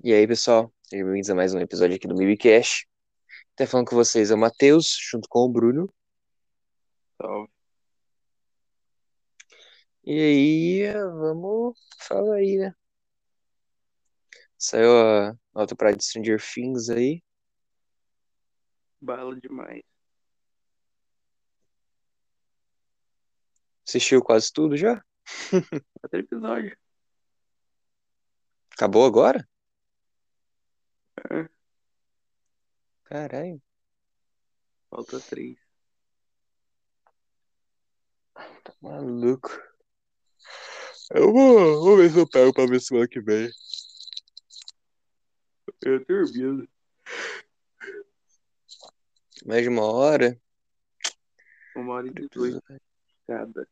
E aí, pessoal, sejam bem-vindos a mais um episódio aqui do MibiCast. Até falando com vocês é o Matheus, junto com o Bruno. Salve. E aí, vamos falar aí, né? Saiu a nota pra Stranger Things aí. Bala demais. Assistiu quase tudo já? Outro episódio. Acabou agora? É, Caralho. falta três. Tá maluco. Eu vou, vou ver se eu pego pra ver semana que vem. Eu dormindo. Mais de uma hora. Uma hora e dezoito cada.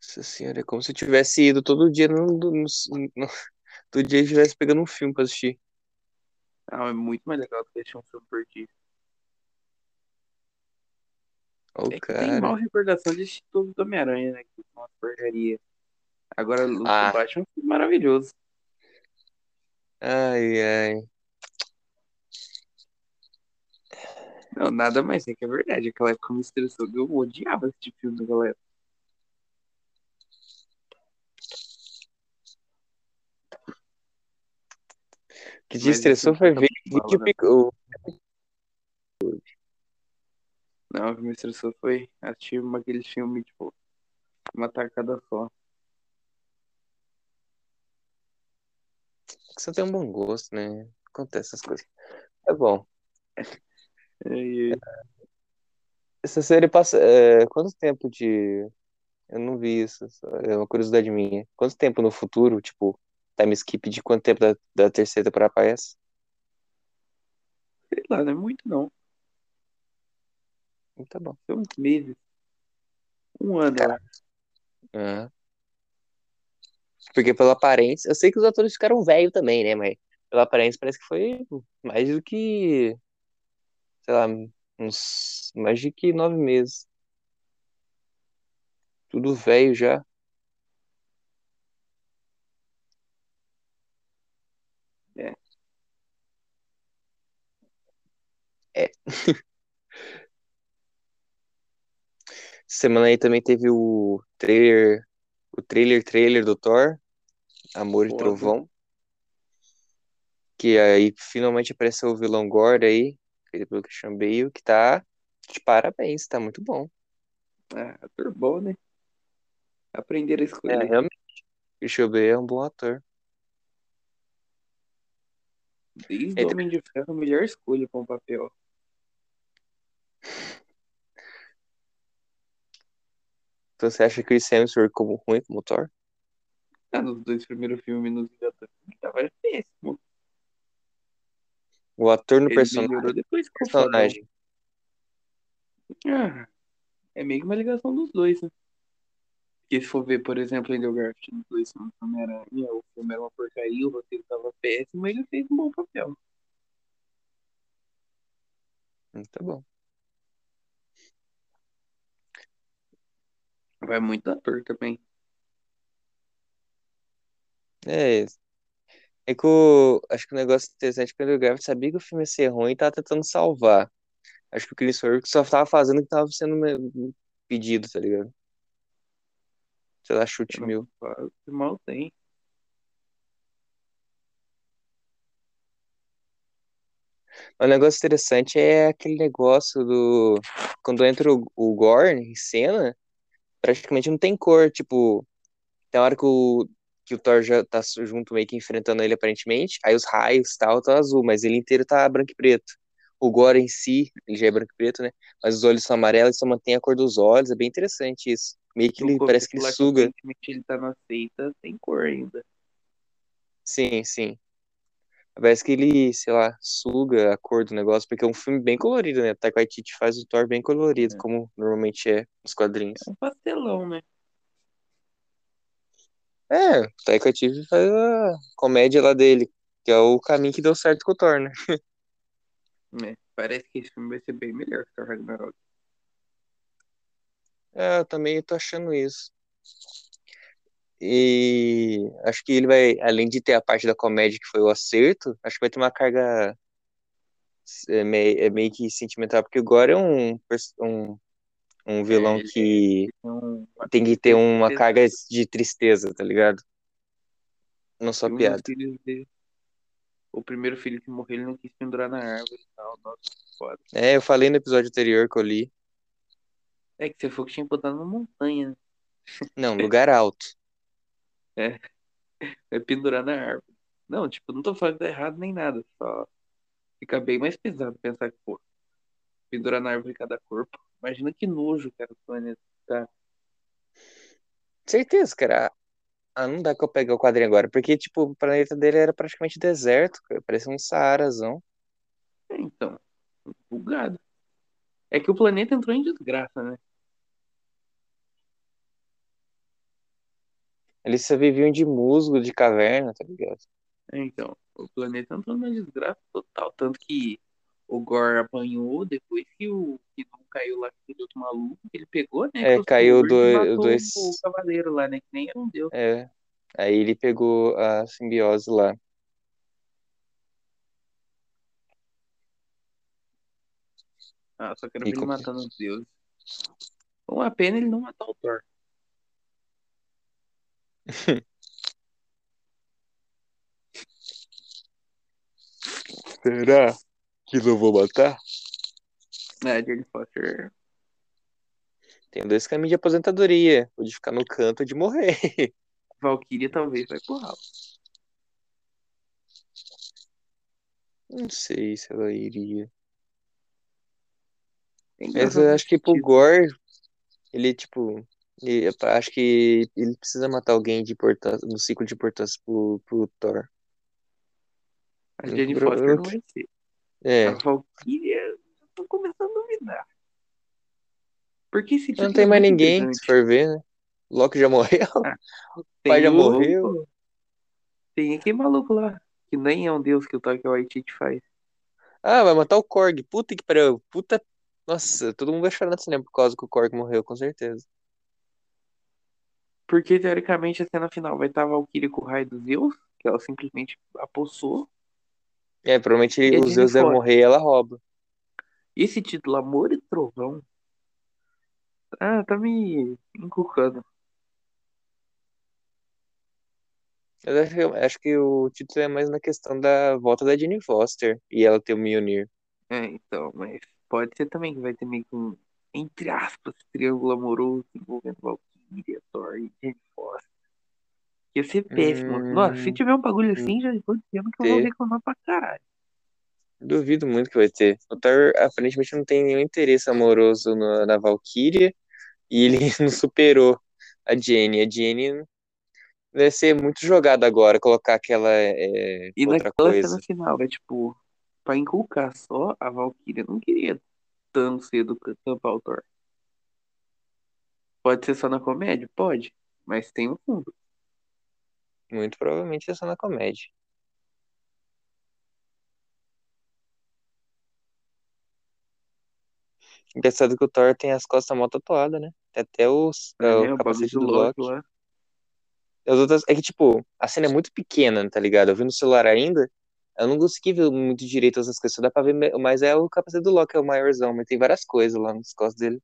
Nossa senhora, é como se eu tivesse ido todo dia no, no, no- todo dia estivesse pegando um filme pra assistir. Ah, é muito mais legal do que assistir um filme por dia. Ó, o É que tem cara. mal recordação de assistir todos do Homem-Aranha, né? Que é uma porcaria. Agora, Luta Ah. Batman é um filme maravilhoso. Ai, ai. Não, nada mais é que é verdade. Aquela época me estressou. Eu odiava assistir filme naquela época. Que te estressou foi ver vídeo bala, né? Não, o que me estressou foi assistir aquele filme, tipo, uma tacada só. Você tem um bom gosto, né? Acontece essas coisas. É bom. E, Essa série passa. é, quanto tempo de. Eu não vi isso. É uma curiosidade minha. Quanto tempo no futuro, tipo, time skip de quanto tempo da, da terceira temporada aparece? sei lá, não é muito não. Tá bom. Foi uns meses. Um ano. Aham. Porque pela aparência, eu sei que os atores ficaram velhos também, né? Mas pela aparência parece que foi mais do que, sei lá, uns mais de que nove meses. Tudo velho já. É. É. Semana aí também teve o trailer, o trailer trailer do Thor, Amor e Foda. Trovão. Que aí finalmente apareceu o vilão Gore aí, feito pelo Christian Bale, que tá de parabéns, tá muito bom. Ah, ator bom, né? Aprender a É, escolher. realmente. Christian Bale é um bom ator. Desde o Homem de Ferro, a melhor escolha para um papel. Então você acha que Chris Hemsworth como ruim como Thor? Ah, nos dois primeiros filmes nos Vingadores, ele tava péssimo. O ator no Ele personagem, depois personagem. Ah, é meio que uma ligação dos dois, né? Porque se for ver, por exemplo, Andrew Garfield nos dois filmes do Homem-Aranha, o filme era uma porcaria, o roteiro tava péssimo, ele fez um bom papel. Hum, Tá bom. Vai muito ator também. É, é que o, acho que o negócio interessante é que o Garfield sabia que o filme ia ser ruim e tava tentando salvar. Acho que o Chris Hemsworth só tava fazendo o que tava sendo pedido, tá ligado? Sei lá, chute Não mil. faz, mal tem. O negócio interessante é aquele negócio do. Quando entra o, o Gore em cena, praticamente não tem cor. Tipo, tem hora que o, que o Thor já tá junto, meio que enfrentando ele aparentemente, aí os raios e tal tá azul, mas ele inteiro tá branco e preto. O Gore em si, ele já é branco e preto, né? Mas os olhos são amarelos e só mantém a cor dos olhos, é bem interessante isso. Meio que ele parece que ele suga. aparentemente ele tá na seita, tem cor ainda. Sim, sim. Parece que ele, sei lá, suga a cor do negócio, porque é um filme bem colorido, né? Taika Waititi faz o Thor bem colorido, É. como normalmente é nos quadrinhos. É um pastelão, né? É, o Taika Waititi faz a comédia lá dele, que é o caminho que deu certo com o Thor, né? É, Parece que esse filme vai ser bem melhor que o Thor Ragnarok. É, eu também tô achando isso. E acho que ele vai, além de ter a parte da comédia que foi o acerto, acho que vai ter uma carga é, meio, é meio que sentimental, porque o Gore é um, um, um vilão É, que Então, tem que ter uma carga de tristeza, tá ligado? Não só um piada. O primeiro filho que morreu, ele não quis pendurar na árvore e tal. Nossa, foda. É, eu falei no episódio anterior que eu li. É que você falou que tinha botado numa montanha, né? Não, lugar alto. É pendurar na árvore. Não, tipo, não tô falando que tá errado nem nada. Só fica bem mais pesado pensar que, pô, pendurar na árvore cada corpo. Imagina que nojo, cara, o planeta tá. Certeza, cara. Ah, não dá que eu pegar o quadrinho agora, porque, tipo, o planeta dele era praticamente deserto, cara. Parecia um Saarazão. É, então, bugado. É que o planeta entrou em desgraça, né? Eles só viviam de musgo, de caverna, tá ligado? É, então, o planeta entrou numa desgraça total. Tanto que o Gore apanhou depois que o que não caiu lá com aquele outro maluco que ele pegou, né? É, caiu do- matou dois- o cavaleiro lá, né? Que nem era um deus. É. Aí ele pegou a simbiose lá. Ah, só quero ver ele com- matando os deuses. Uma pena ele não matar o Thor. Será que não vou matar? É, Jane Foster. Tenho dois caminhos de aposentadoria. O de ficar no canto ou de morrer. Valkyria talvez vai pro ralo. Não sei se ela iria. Mas eu acho que pro. Gore, ele, tipo. Eu acho que ele precisa matar alguém de importância, no ciclo de importância pro, pro Thor. A Jane Foster não vai ser. É. A Valkyria, eu tô começando a duvidar. Porque esse Não título tem é mais ninguém, se for ver, né? Loki já morreu. Ah, o pai já o- morreu. Tem aquele maluco lá, que nem é um deus que o Taika Waititi faz. Ah, vai matar o Korg. Puta que pariu. Puta. Nossa, todo mundo vai chorar no cinema por causa que o Korg morreu, com certeza. Porque, teoricamente, a cena final vai estar a Valkyria com o raio dos Zeus, que ela simplesmente apossou. É, provavelmente E a os Zeus devem Foster? morrer e ela rouba. Esse título, Amor e Trovão, ah, tá me encucando. Eu acho, que- acho que o título é mais na questão da volta da Jane Foster e ela ter o Mjolnir. É, então, mas pode ser também que vai ter meio que um, entre aspas, triângulo amoroso envolvendo Valkyria, Thor e Jane Foster. Ia ser péssimo. Hum. Nossa, se tiver um bagulho assim, já vou dizendo que eu vou reclamar pra caralho. Duvido muito que vai ter. O Thor aparentemente não tem nenhum interesse amoroso no- na Valkyria e ele não superou a Jane. A Jane deve ser muito jogada agora, colocar aquela é, E outra naquela coisa. cena final, é tipo, pra inculcar só, a Valkyria não queria tão cedo tampar o Thor. Pode ser só na comédia? Pode. Mas tem um fundo. Muito provavelmente é só na comédia. Engraçado que o Thor tem as costas mal tatuadas, né? Tem até os, É, é, o capacete do Loki lá. As outras, é que, tipo, a cena é muito pequena, tá ligado? Eu vi no celular ainda, eu não consegui ver muito direito essas coisas, só dá pra ver, mas é o capacete do Loki, é o maiorzão, mas tem várias coisas lá nas costas dele.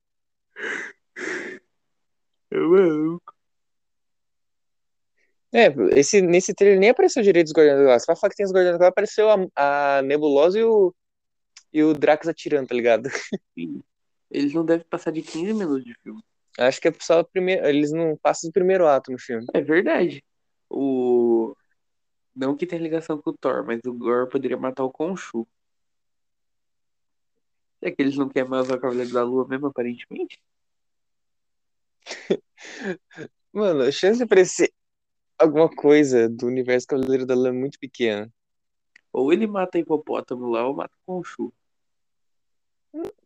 É, esse, nesse trailer nem apareceu direito os Guardiões da Galáxia. Pra falar que tem os Guardiões da Galáxia, apareceu a, a Nebulosa e o, e o Drax atirando, tá ligado? Sim. Eles não devem passar de 15 minutos de filme. Acho que é só o primeiro, eles não passam do primeiro ato no filme. É verdade. O. Não que tenha ligação com o Thor, mas o Gore poderia matar o Khonshu. É que eles não querem mais o Cavaleiro da Lua mesmo, aparentemente? Mano, a chance de aparecer alguma coisa do universo Cavaleiro da Lua é muito pequena. Ou ele mata hipopótamo lá, ou mata o Khonshu.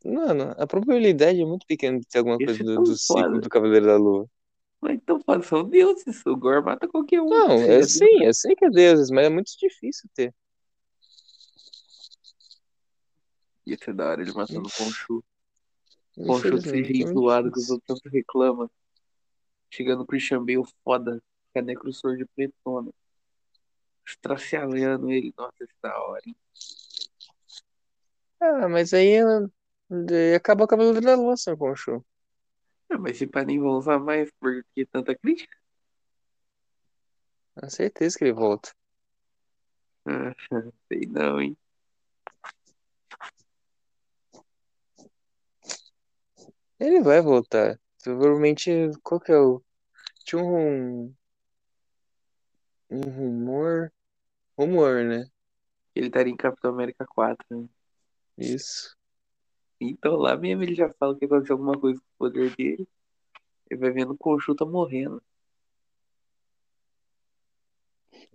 Mano, a probabilidade é muito pequena de ter alguma Ia coisa ser do, tão do ciclo do Cavaleiro da Lua. Mas então, fala, são deuses. O Gore mata qualquer um. Não, Seja eu Deus. sei, eu sei que é deuses, mas é muito difícil ter. Ia ser da hora ele matando o Khonshu. O jeito muito zoado que os outros tanto reclamam. Chegando o Christian Bale foda. com a Necrosword pretona. Estracialhando ele. Nossa, isso da hora, hein? Ah, mas aí eh, acabou o cabelo da lua, seu Conchu. Ah, mas se pá, nem vão usar mais porque tanta crítica. Com certeza que ele volta. Ah, sei não, hein? Ele vai voltar. Provavelmente, qual que é o. Tinha um. Um rumor. Rumor, né? Ele estaria em Capitão América 4, né? Isso. Então lá mesmo ele já fala que aconteceu alguma coisa com o poder dele. Ele vai vendo o Conchu tá morrendo.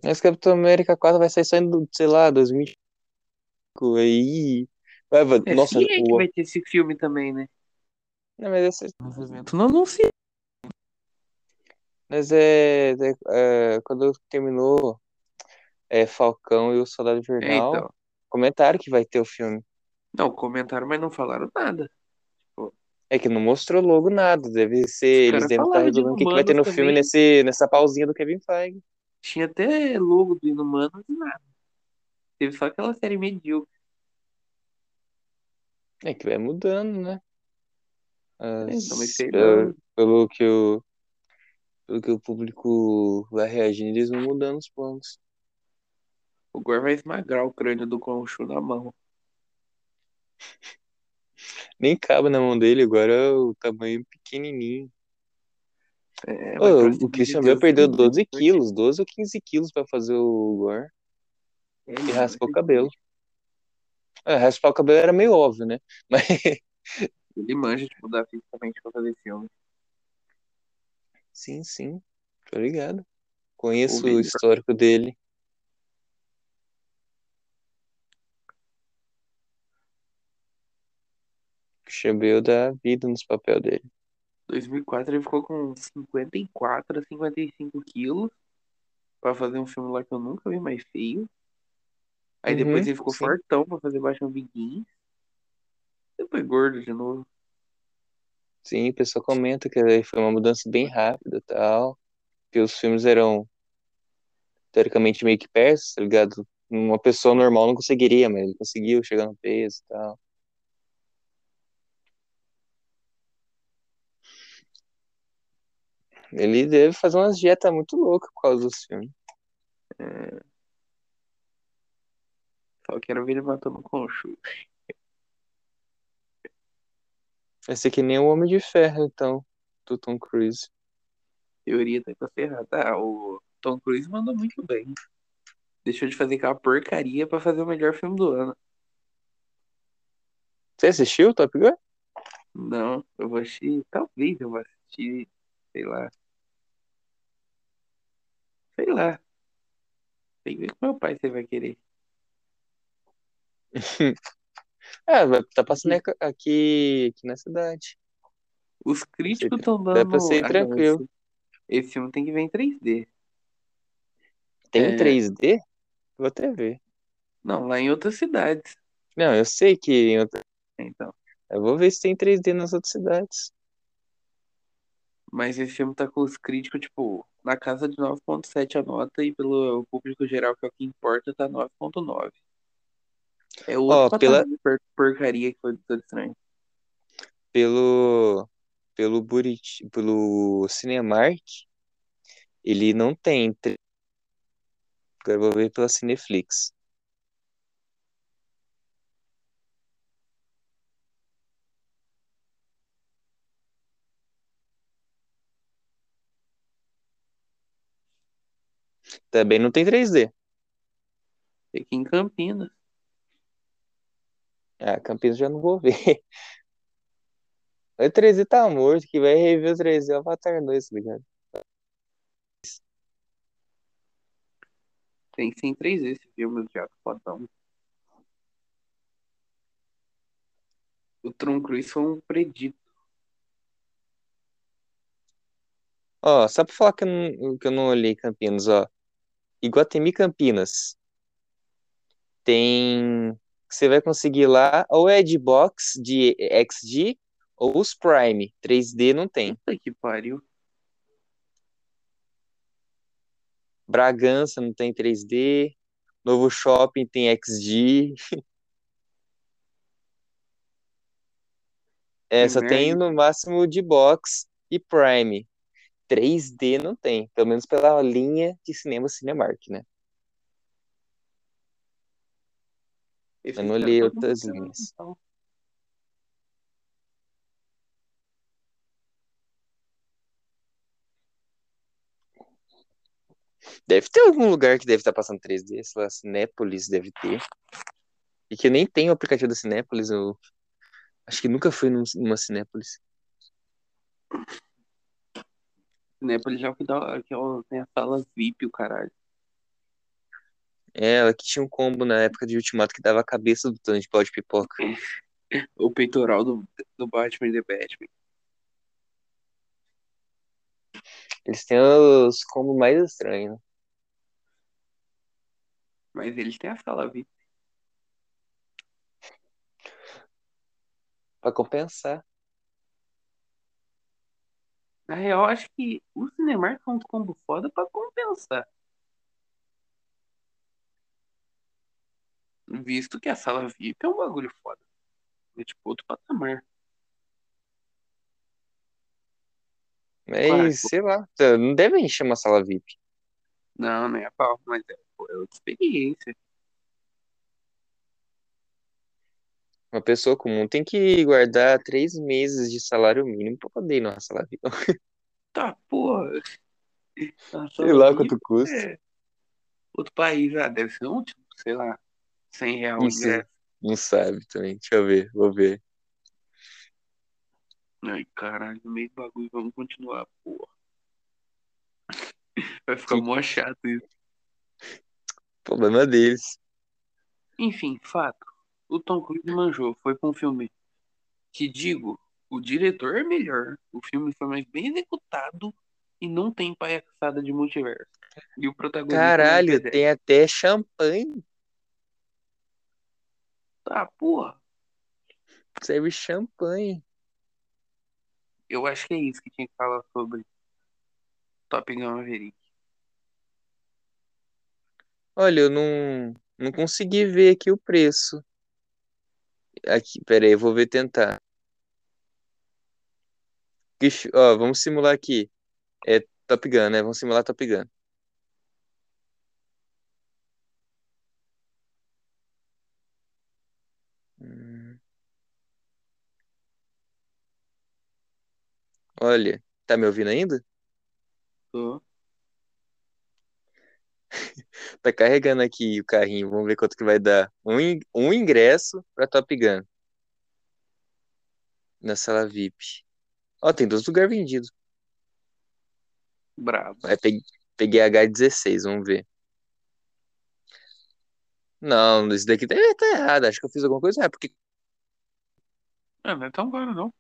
Mas Capitão América 4 vai sair só em, sei lá, 2005. Aí. Vai, vai, É, nossa, sim, é que o. vai ter esse filme também, né? Não, mas esse, não anuncia. mas é, é, é, Quando terminou é, Falcão e o Soldado Invernal, então. comentaram que vai ter o filme. Não, comentaram, mas não falaram nada. É que não mostrou logo nada. Deve ser. Eles devem estar revelando o que, que vai ter no Inumanos filme também. nesse, nessa pausinha do Kevin Feige. Tinha até logo do Inumanos e nada. Teve só aquela série medíocre. É que vai mudando, né? É, sei pelo, que o, pelo que o público vai reagindo, eles vão mudando os planos. O Gore vai esmagar o crânio do Conchu na mão. Nem cabe na mão dele, agora é o tamanho pequenininho. É, o Christian Bale perdeu tudo 12 muito quilos, 12 ou 15 quilos pra fazer o Gore. forte. E É, raspou o cabelo. É, raspar o cabelo era meio óbvio, né? Mas Ele manja, tipo, da fisicamente pra fazer filme. sim, sim, tô ligado. Conheço O o histórico dele. Bale dá vida nos papéis dele. 2004 ele ficou com 54 a 55 quilos pra fazer um filme lá que eu nunca vi mais feio. Aí depois Uhum, ele ficou sim. fortão pra fazer Batman Begins. Depois gordo de novo. Sim, o pessoal comenta que foi uma mudança bem rápida e tal. Que os filmes eram teoricamente meio que perto, tá ligado? Uma pessoa normal não conseguiria, mas ele conseguiu chegar no peso e tal. Ele deve fazer umas dietas muito loucas por causa dos filmes. É... Só quero ver ele matando o Conchu. Vai ser que nem o Homem de Ferro, então, do Tom Cruise. Teoria tá errada. Ah, o Tom Cruise mandou muito bem. Deixou de fazer aquela porcaria pra fazer o melhor filme do ano. Você assistiu Top Gun? Não, eu vou assistir. Talvez eu vou assistir. Sei lá. Sei lá. Tem que ver com meu pai se ele vai querer. Vai tá passando aqui, aqui, na cidade. Os críticos Dá estão pra dando. ser Ah, não, tranquilo. esse, esse filme tem que ver em 3D. Tem É. 3D? Vou até ver. Não, lá em outras cidades. Não, eu sei que em outra- Então. eu vou ver se tem 3D nas outras cidades. Mas esse filme tá com os críticos, tipo, na casa de 9.7 a nota e pelo público geral, que é o que importa, tá 9.9. É patamar pela- porcaria que foi do Doutor Estranho. Pelo pelo Burit, pelo Cinemark, ele não tem. Agora eu vou ver pela Cineflix. Também não tem 3D. Tem aqui em Campinas. Ah, Campinas já não vou ver. O 3D tá morto, que vai rever o 3D é o Avatar 2, tá ligado? Tem em 3D esse filme do Teatro Fodão. O Tom Cruise foi um predito. Ó, só pra falar que eu não, que eu não olhei Campinas, ó. Iguatemi Campinas. Tem. Você vai conseguir lá ou é de box de XG ou os Prime. 3D não tem. Puta que pariu. Bragança não tem 3D. Novo Shopping tem XD. É, Que só tem no máximo de box e Prime. 3D não tem, pelo menos pela linha de cinema Cinemark, né? Eu não li outras linhas. então. Deve ter algum lugar que deve estar passando 3D, sei lá, Cinépolis deve ter. E que eu nem tenho o aplicativo da Cinépolis, eu acho que nunca fui num- numa Cinépolis. Cinépolis já é o que dá, que é o- tem a sala VIP, o caralho. É, ela que tinha um combo na época de Ultimato que dava a cabeça do tanto de pau de pipoca. O peitoral do, do Batman e The Batman. Eles têm os combos mais estranhos, né? Mas eles têm a sala VIP. Pra compensar. Na real, acho que o Cinemark é um combo foda pra compensar. Visto que a sala VIP é um bagulho foda. É tipo outro patamar. Mas, sei lá, tá, não deve encher uma sala VIP. Não, não é a pau, mas é, pô, é outra experiência. Uma pessoa comum tem que guardar três meses de salário mínimo pra poder ir numa sala VIP. Tá, porra. A Sei lá quanto custa. é outro país, ah, deve ser um, tipo, sei lá, 100 reais Não sei. ingresso. Não sabe também. Deixa eu ver, vou ver. Ai, caralho, no meio do bagulho, vamos continuar, porra. Vai ficar Que mó chato isso. problema deles. Enfim, fato. O Tom Cruise manjou, foi pra um filme que, digo, o diretor é melhor, o filme foi mais bem executado e não tem palhaçada de multiverso. E o protagonista é Caralho, P10. tem até champanhe. Tá, porra. Serve champanhe. Eu acho que é isso que tinha que falar sobre Top Gun Maverick. Olha, eu não, não consegui ver aqui o preço. Aqui, pera aí, eu vou ver tentar. Ó, vamos simular aqui. É Top Gun, né? Vamos simular Top Gun. Olha, tá me ouvindo ainda? Tô. Tá carregando aqui o carrinho. Vamos ver quanto que vai dar. Um, in- um ingresso pra Top Gun na sala VIP. Ó, tem dois lugares vendidos. Brabo. Aí peguei, peguei H16, vamos ver. Não, esse daqui tá, tá errado. Acho que eu fiz alguma coisa errada. Porque, Ah, não é tão caro, não.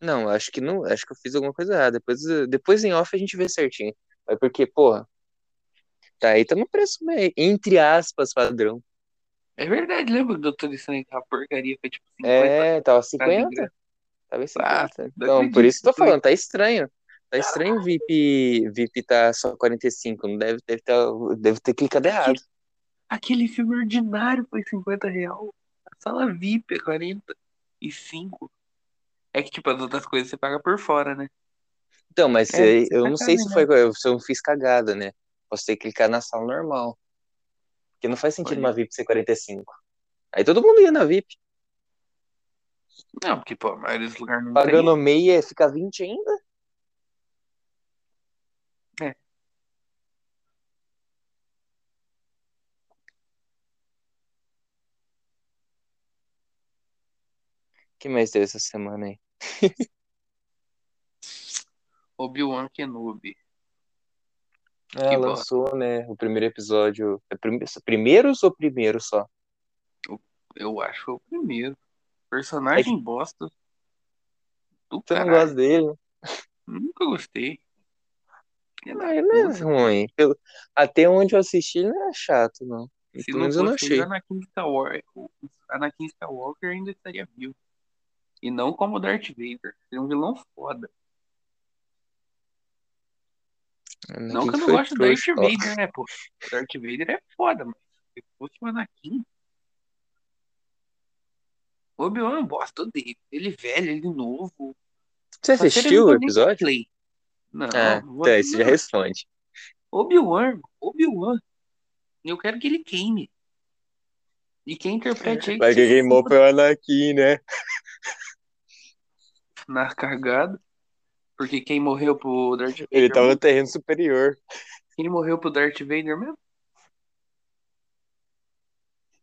Não, acho que não. Acho que eu fiz alguma coisa errada. Depois, depois em off a gente vê certinho. Mas porque, porra, tá aí, tá no preço meio, entre aspas, padrão. É verdade, lembra do Doutor Estranho que a porcaria foi tipo 50 É, tava cada 50. ingresso? Tava em Ah, 50. não Então, por isso que eu tô falando, tá estranho. Tá estranho o VIP, VIP tá só 45. Não deve, deve, ter, deve ter clicado errado. Aquele filme ordinário foi 50 real. A sala VIP é 45. É que, tipo, as outras coisas você paga por fora, né? Então, mas É, eh, você eu não sei se foi, se eu não fiz cagada, né? Posso ter que clicar na sala normal. Porque não faz sentido Olha. uma VIP ser 45. Aí todo mundo ia na VIP. Não, porque, pô, a maioria dos lugares não Pagando meia, fica 20 ainda? É. O que mais teve essa semana aí? Obi-Wan Kenobi. Que lançou, né? O primeiro episódio. É prime- Primeiros ou primeiro só? Eu acho que o primeiro. Personagem bosta. Do Você não gosta dele? né? Nunca gostei. Ah, ele não é puta. ruim. Pelo- Até onde eu assisti, ele não é chato, não. Se Pelo menos eu não achei. Anakin Skywalker, Anakin Skywalker ainda estaria vivo. E não como Darth Vader. Seria um vilão foda. Não Quem que eu não gosto do Darth? Ó, Vader, né, pô? O Darth Vader é foda, mas se fosse o Anakin. O Obi-Wan eu gosto dele. Ele velho, ele novo. Você ele assistiu não o episódio? Não, Ah, não então, isso já não. responde. Obi-Wan, Obi-Wan. Eu quero que ele queime. E quem interprete aí Mas que queimou foi o Anakin, né? Na cagada. Porque quem morreu pro Darth Vader Ele tava no mesmo? terreno superior. Quem morreu pro Darth Vader mesmo?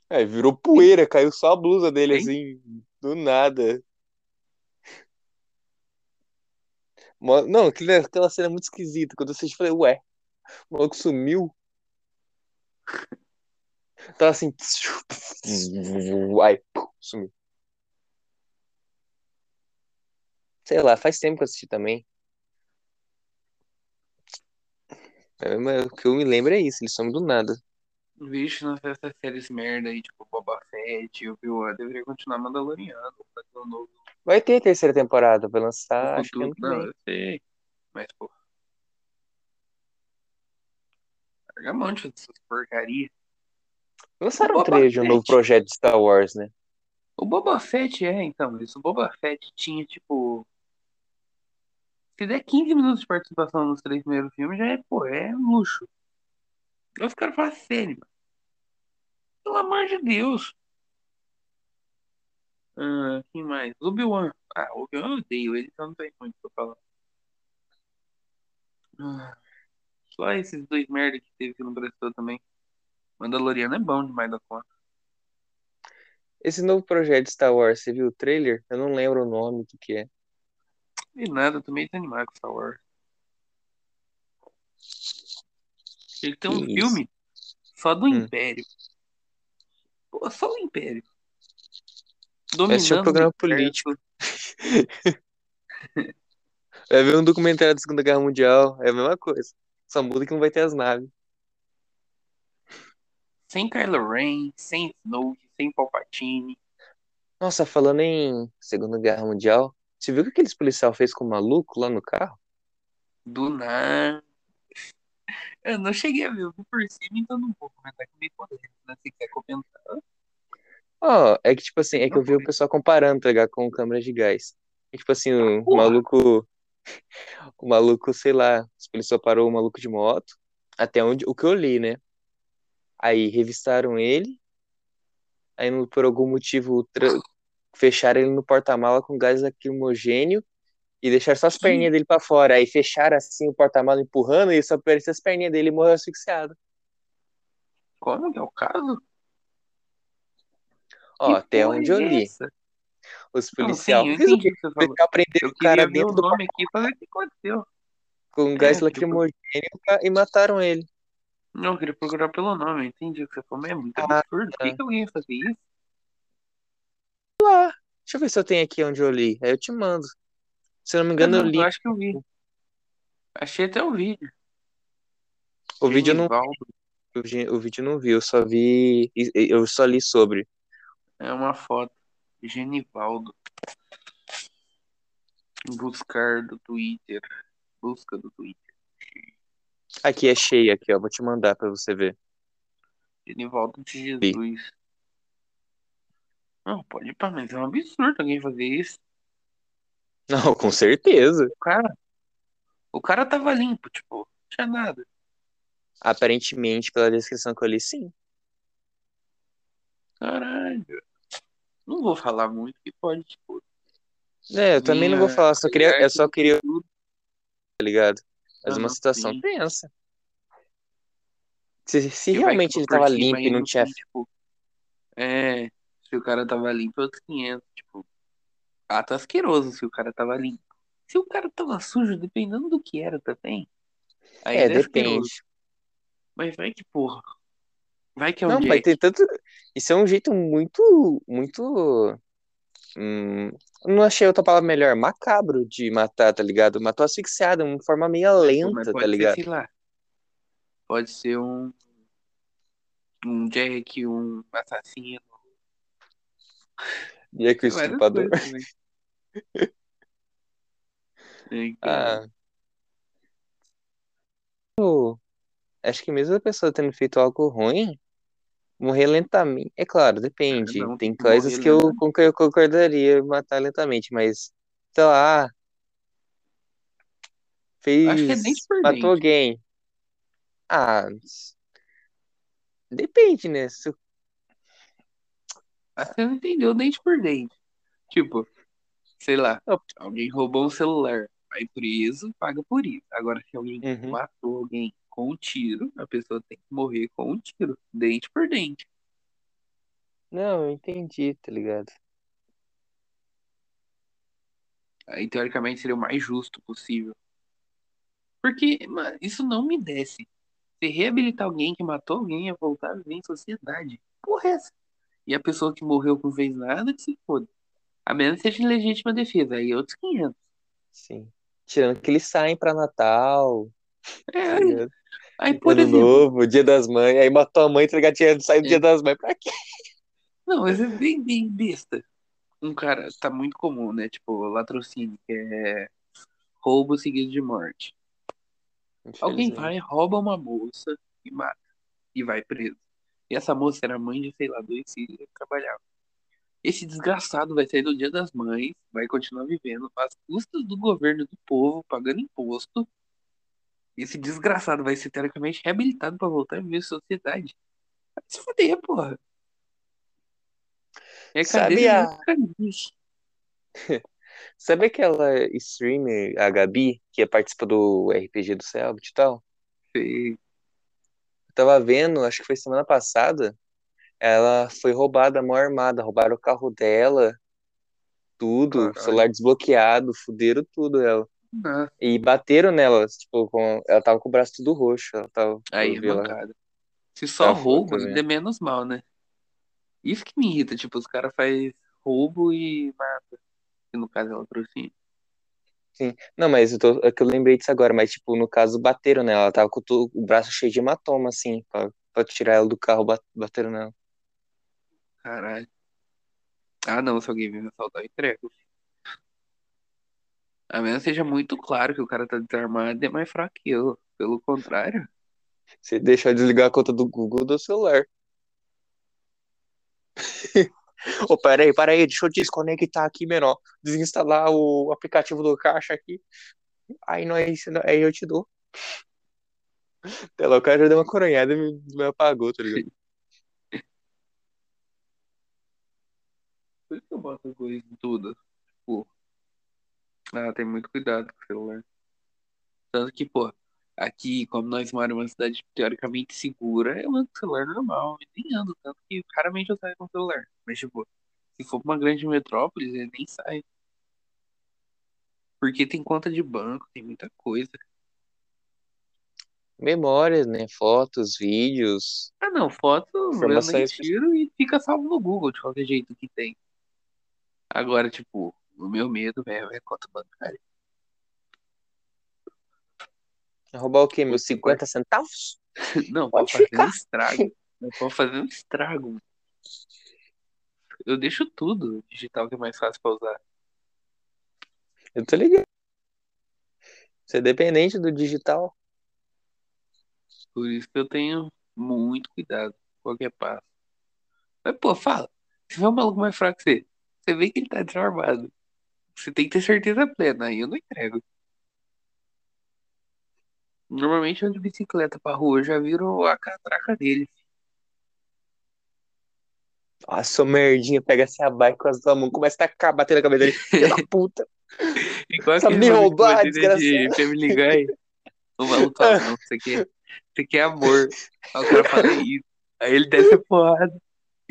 Aí virou poeira, caiu só a blusa dele, assim, do nada. Não, aquela cena é muito esquisita. Quando eu assisti, eu falei, ué, o maluco sumiu. Tava assim, ai, sumiu. Sei lá, faz tempo que eu assisti também. É, mas O que eu me lembro é isso, ele some do nada. Vixe, nessas séries merda aí, tipo Boba Fett, o Obi-Wan, deveria continuar Mandaloriano, fazer um novo Vai ter terceira temporada, vai no lançar, acho que Não, eu sei. Mas, pô. Larga a mão dessas porcaria. O Lançaram um trailer de um novo projeto de Star Wars, né? O Boba Fett é, então, isso. O Boba Fett tinha, tipo. Se der 15 minutos de participação nos três primeiros filmes, já é, pô, é luxo. Eu caras falam sério, mano. Pelo amor de Deus. Ah, quem mais? Obi-Wan. Ah, Obi-Wan eu odeio ele, então não tem muito pra falar. Ah, só esses dois merda que teve que não prestou também. Mandaloriano é bom demais da conta. Esse novo projeto de Star Wars, você viu o trailer? Eu não lembro o nome do que é. E nada, eu tô meio desanimado com Star Wars. Ele tem um Que filme só do Hum. Império. Pô, só o Império. Vai assistir um Dominando o programa político. Vai ver um documentário da Segunda Guerra Mundial. É a mesma coisa. Só muda que não vai ter as naves. Sem Kylo Ren, sem Snoke, sem Palpatine. Nossa, falando em Segunda Guerra Mundial, você viu o que aqueles policial fez com o maluco lá no carro? Do nada. Eu não cheguei a ver, eu vi por cima, então não vou comentar que meio polêmico, né? Se quer comentar. Ó, é que tipo assim, é que Não eu vi o foi. pessoal comparando, tá ligado, com câmeras de gás. E, tipo assim, o Porra. maluco, o maluco, sei lá, os policiais parou o maluco de moto, até onde, o que eu li, né? Aí revistaram ele, aí por algum motivo tra- fecharam ele no porta-mala com gás lacrimogênio e deixaram só as perninhas dele pra fora. Aí fecharam assim o porta-mala empurrando e só aparecia as perninhas dele e morreu asfixiado. Como que é o caso? Ó, Que até onde eu é li. essa? Os Não, policial sim, eu o Eu cara ver o dentro do nome aqui pra ver o que aconteceu. com gás É, eu pro- lacrimogênio e mataram ele. não, eu queria procurar pelo nome, eu entendi o que você falou, mas é muito Ah, absurdo. Por que, tá. que alguém ia fazer isso? Deixa eu ver se eu tenho aqui onde eu li. Aí eu te mando. Se eu não me engano, eu não, li. eu acho que eu vi. Achei até o vídeo. O vídeo eu não o o vídeo eu não vi, eu só vi. Eu só li sobre. É uma foto. Genivaldo. Buscar do Twitter. Busca do Twitter. Aqui é cheio aqui, ó. Vou te mandar pra você ver. Genivaldo de. Jesus. Não, pode ir pra, mas é um absurdo alguém fazer isso. Não, com certeza. O cara. O cara tava limpo, tipo, não tinha nada. Aparentemente, pela descrição que eu li, sim. Caralho. Não vou falar muito, que pode, tipo, É, eu também não vou falar, só queria, eu só queria, tá ligado? Mas uma situação tensa. Se, se realmente por ele tava limpo e não não tinha. tipo. É. Se o cara tava limpo, é outros 500. Tipo. Ah, tá asqueroso se o cara tava limpo. Se o cara tava sujo, dependendo do que era também. Aí É, é asqueroso. depende. Mas vai que porra. Vai que é um Não, vai ter tanto. Isso é um jeito muito, muito. hum, não achei outra palavra melhor. Macabro de matar, tá ligado? Matou asfixiado, uma forma meio lenta, tá pode ser, ligado? sei lá. Pode ser um. Um Jack, um assassino. E é que o cara. Ah, Acho que mesmo a pessoa tendo feito algo ruim, morrer lentamente. É claro, depende. não, Tem coisas que eu, com que eu concordaria matar lentamente, mas, sei lá, Acho que é dente fez. por Matou dente. alguém. Ah, depende, né? Se- Ah, Você não entendeu dente por dente. Tipo, sei lá, alguém roubou um celular, vai preso, paga por isso. Agora, se alguém Uhum. matou alguém com um tiro, a pessoa tem que morrer com um tiro, dente por dente. Não, eu entendi, tá ligado? Aí, teoricamente, seria o mais justo possível. Porque, mano, isso não me desce. Se reabilitar alguém que matou alguém é voltar a viver em sociedade. Porra, é essa? E a pessoa que morreu não fez nada, que se foda. A menos que seja em legítima defesa, aí é outros 500. Sim. Tirando que eles saem pra Natal, É, tá aí, aí, por Ano exemplo, Novo, Dia das Mães, aí matou a mãe, tá ligado? Tinha- Sai do É. Dia das Mães pra quê? não, mas é bem, bem besta. Um cara, tá muito comum, né? Tipo, latrocínio, que é roubo seguido de morte. Alguém vai, rouba uma moça e mata. E vai preso. E essa moça era mãe de, sei lá, dois filhos e trabalhava. Esse desgraçado vai sair do dia das mães, vai continuar vivendo às custas do governo do povo, pagando imposto. Esse desgraçado vai ser teoricamente reabilitado pra voltar a viver em sociedade. Vai se foder, porra. É Sabe a-. Sabe aquela streamer, a Gabi, que participa do RPG do Selbit e tal? Sei. Eu tava vendo, acho que foi semana passada, ela foi roubada, mão armada, roubaram o carro dela, tudo, Caralho. celular desbloqueado, fuderam tudo ela. Nossa, E bateram nela, tipo, com... ela tava com o braço tudo roxo, ela tava, aí eu vi ela, mancada. Se só Tá foda roubo, ainda é menos mal, né? Isso que me irrita, tipo, os caras fazem roubo e mata. Que no caso é latrocínio. Sim. Não, mas eu, tô, é que eu lembrei disso agora, mas, tipo, no caso, bateram nela, ela tava com tu- o braço cheio de hematoma, assim, pra, pra tirar ela do carro, ba- bateram nela. Caralho. Ah, não, se alguém me assaltar, eu entrego. A menos seja muito claro que o cara tá desarmado e é mais fraco que eu. Pelo contrário. Você deixa eu desligar a conta do Google do celular. Ô, peraí, peraí, deixa eu desconectar aqui, menor. Desinstalar o aplicativo do caixa aqui. Aí nós, aí eu te dou. Até lá, o cara já deu uma coronhada e me, apagou, tá ligado? Por isso que eu boto coisa em tudo. Tipo, ah, tem muito cuidado com o celular. Tanto que, pô, aqui, como nós moramos numa cidade teoricamente segura, eu ando com celular normal. Nem ando, tanto que raramente eu saio com celular. Mas, tipo, se for pra uma grande metrópole, ele nem sai. Porque tem conta de banco, tem muita coisa. Memórias, né? Fotos, vídeos, Ah, não, foto eu nem informações. tiro e fica salvo no Google de qualquer jeito que tem. Agora, tipo, o meu medo mesmo é conta bancária. Roubar o quê? Meus Puta, 50 centavos? Não, Pode fazer um ficar. estrago. Não, pra fazer um estrago. Eu deixo tudo digital que é mais fácil pra usar. Eu tô ligado. Você é dependente do digital. Por isso que eu tenho muito cuidado com qualquer passo. Mas, pô, fala. Se for um maluco mais fraco que você, você vê que ele tá desarmado. Você tem que ter certeza plena, aí eu não entrego. Normalmente eu ando de bicicleta pra rua, já viro a catraca dele. Nossa, ô merdinha, pega essa bike com as duas mãos, começa a tacar, bater na cabeça dele. Filho da puta. Igual Sabe aquele me roubar, vai né, de desgraçado. Family Guy. O maluco fala, não, isso aqui, é- isso aqui é amor. Aí o cara fala "É isso. Aí ele desce a porrada.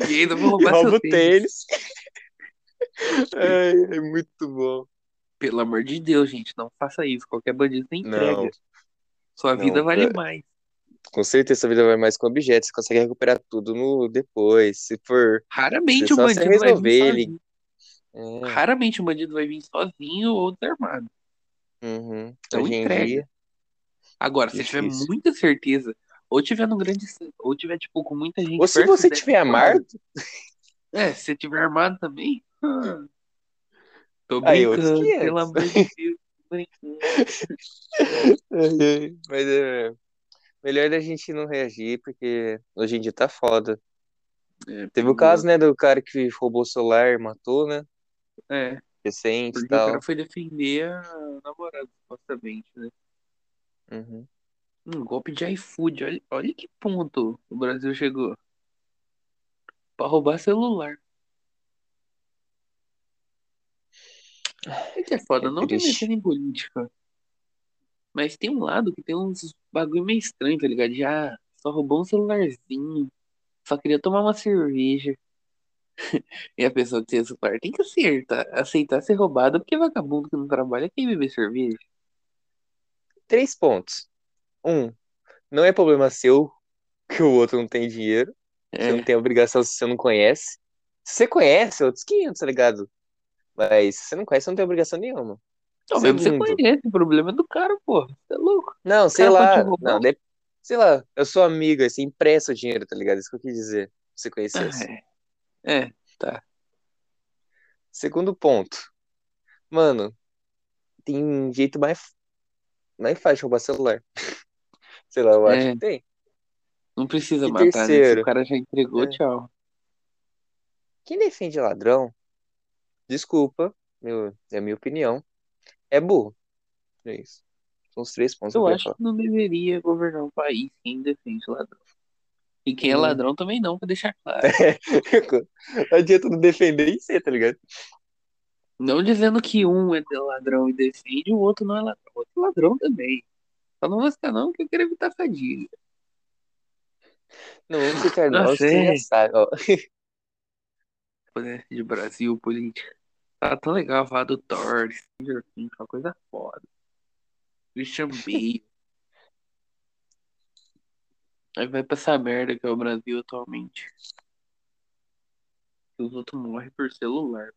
E ainda vou roubar rouba seu o tênis. tênis. Ai, é muito bom. Pelo amor de Deus, gente, não faça isso. Qualquer bandido tem entrega. Não, Sua vida não, vale é- mais. com certeza sua vida vai mais com objetos, você consegue recuperar tudo no depois. Se for. Raramente o bandido vai vir resolver ele. sozinho. É, Raramente o bandido vai vir sozinho ou desarmado. uhum. Então entrega. dia, Agora, se tiver muita certeza, ou tiver no grande ou tiver, tipo, com muita gente Ou se perto, você tiver armado, É, se você tiver armado também. Tô aí brincando, pelo 500. amor de Deus. Ai, Mas é. Melhor da gente não reagir, porque hoje em dia tá foda. É, Teve o caso, né, do cara que roubou o celular e matou, né? É, Recente e porque o cara tal. foi defender a namorada, supostamente, né? Uhum. Um golpe de iFood, olha, olha que ponto o Brasil chegou. Pra roubar celular. É que é foda, É não me triste. metendo em política. Mas tem um lado que tem uns bagulho meio estranho, tá ligado? Já só roubou um celularzinho. Só queria tomar uma cerveja. E a pessoa que tem o celular tem que acertar, aceitar ser roubada, porque vagabundo que não trabalha quer beber cerveja. Três pontos. Um, não é problema seu que o outro não tem dinheiro. Você não É. tem obrigação se você não conhece. Se você conhece, é outros 500, tá ligado? Mas se você não conhece, você não tem obrigação nenhuma. Não, mesmo você Segundo, conhece, o problema é do cara, pô. Você é louco. não, O sei lá, não, de- sei lá, eu sou amigo, assim, empresta o dinheiro, tá ligado? Isso que eu quis dizer, se você Ah, conhecesse. é. É, tá. Segundo ponto, mano, tem um jeito mais, mais fácil de roubar celular. Sei lá, eu acho É, que tem. não precisa E matar, né? Se o terceiro, cara já entregou, é, tchau. quem defende ladrão, desculpa, meu, é a minha opinião, é burro. É isso. São os três pontos que eu queria acho que não deveria governar um país quem defende ladrão. E quem é Uhum. ladrão também não, pra deixar claro. Não adianta não defender e ser, tá ligado? Não dizendo que um é ladrão e defende, o outro não é ladrão. O outro é ladrão também. Só não lasca não, que eu quero evitar fadiga. Não vamos nomes, Nossa, você já é. sabe, ó. De Brasil, política. Tá tão legal falar do Thor, Stranger Things, uma coisa foda. Christian Bale. Aí vai pra essa merda que é o Brasil atualmente. Os outros morrem por celular.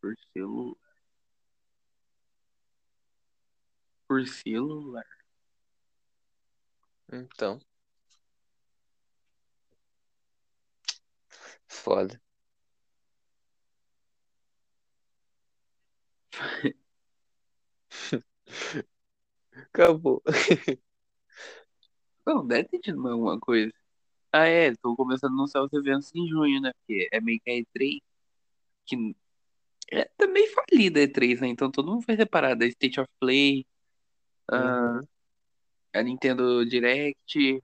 Por celular. Por celular. Então. Foda. Acabou. Não, deve ter tido mais alguma coisa. Ah, é, estão começando a anunciar os eventos em junho, né? Porque é meio que a E3, que é também falida a E3, né? Então todo mundo vai separar da State of Play, a, Uhum. a Nintendo Direct,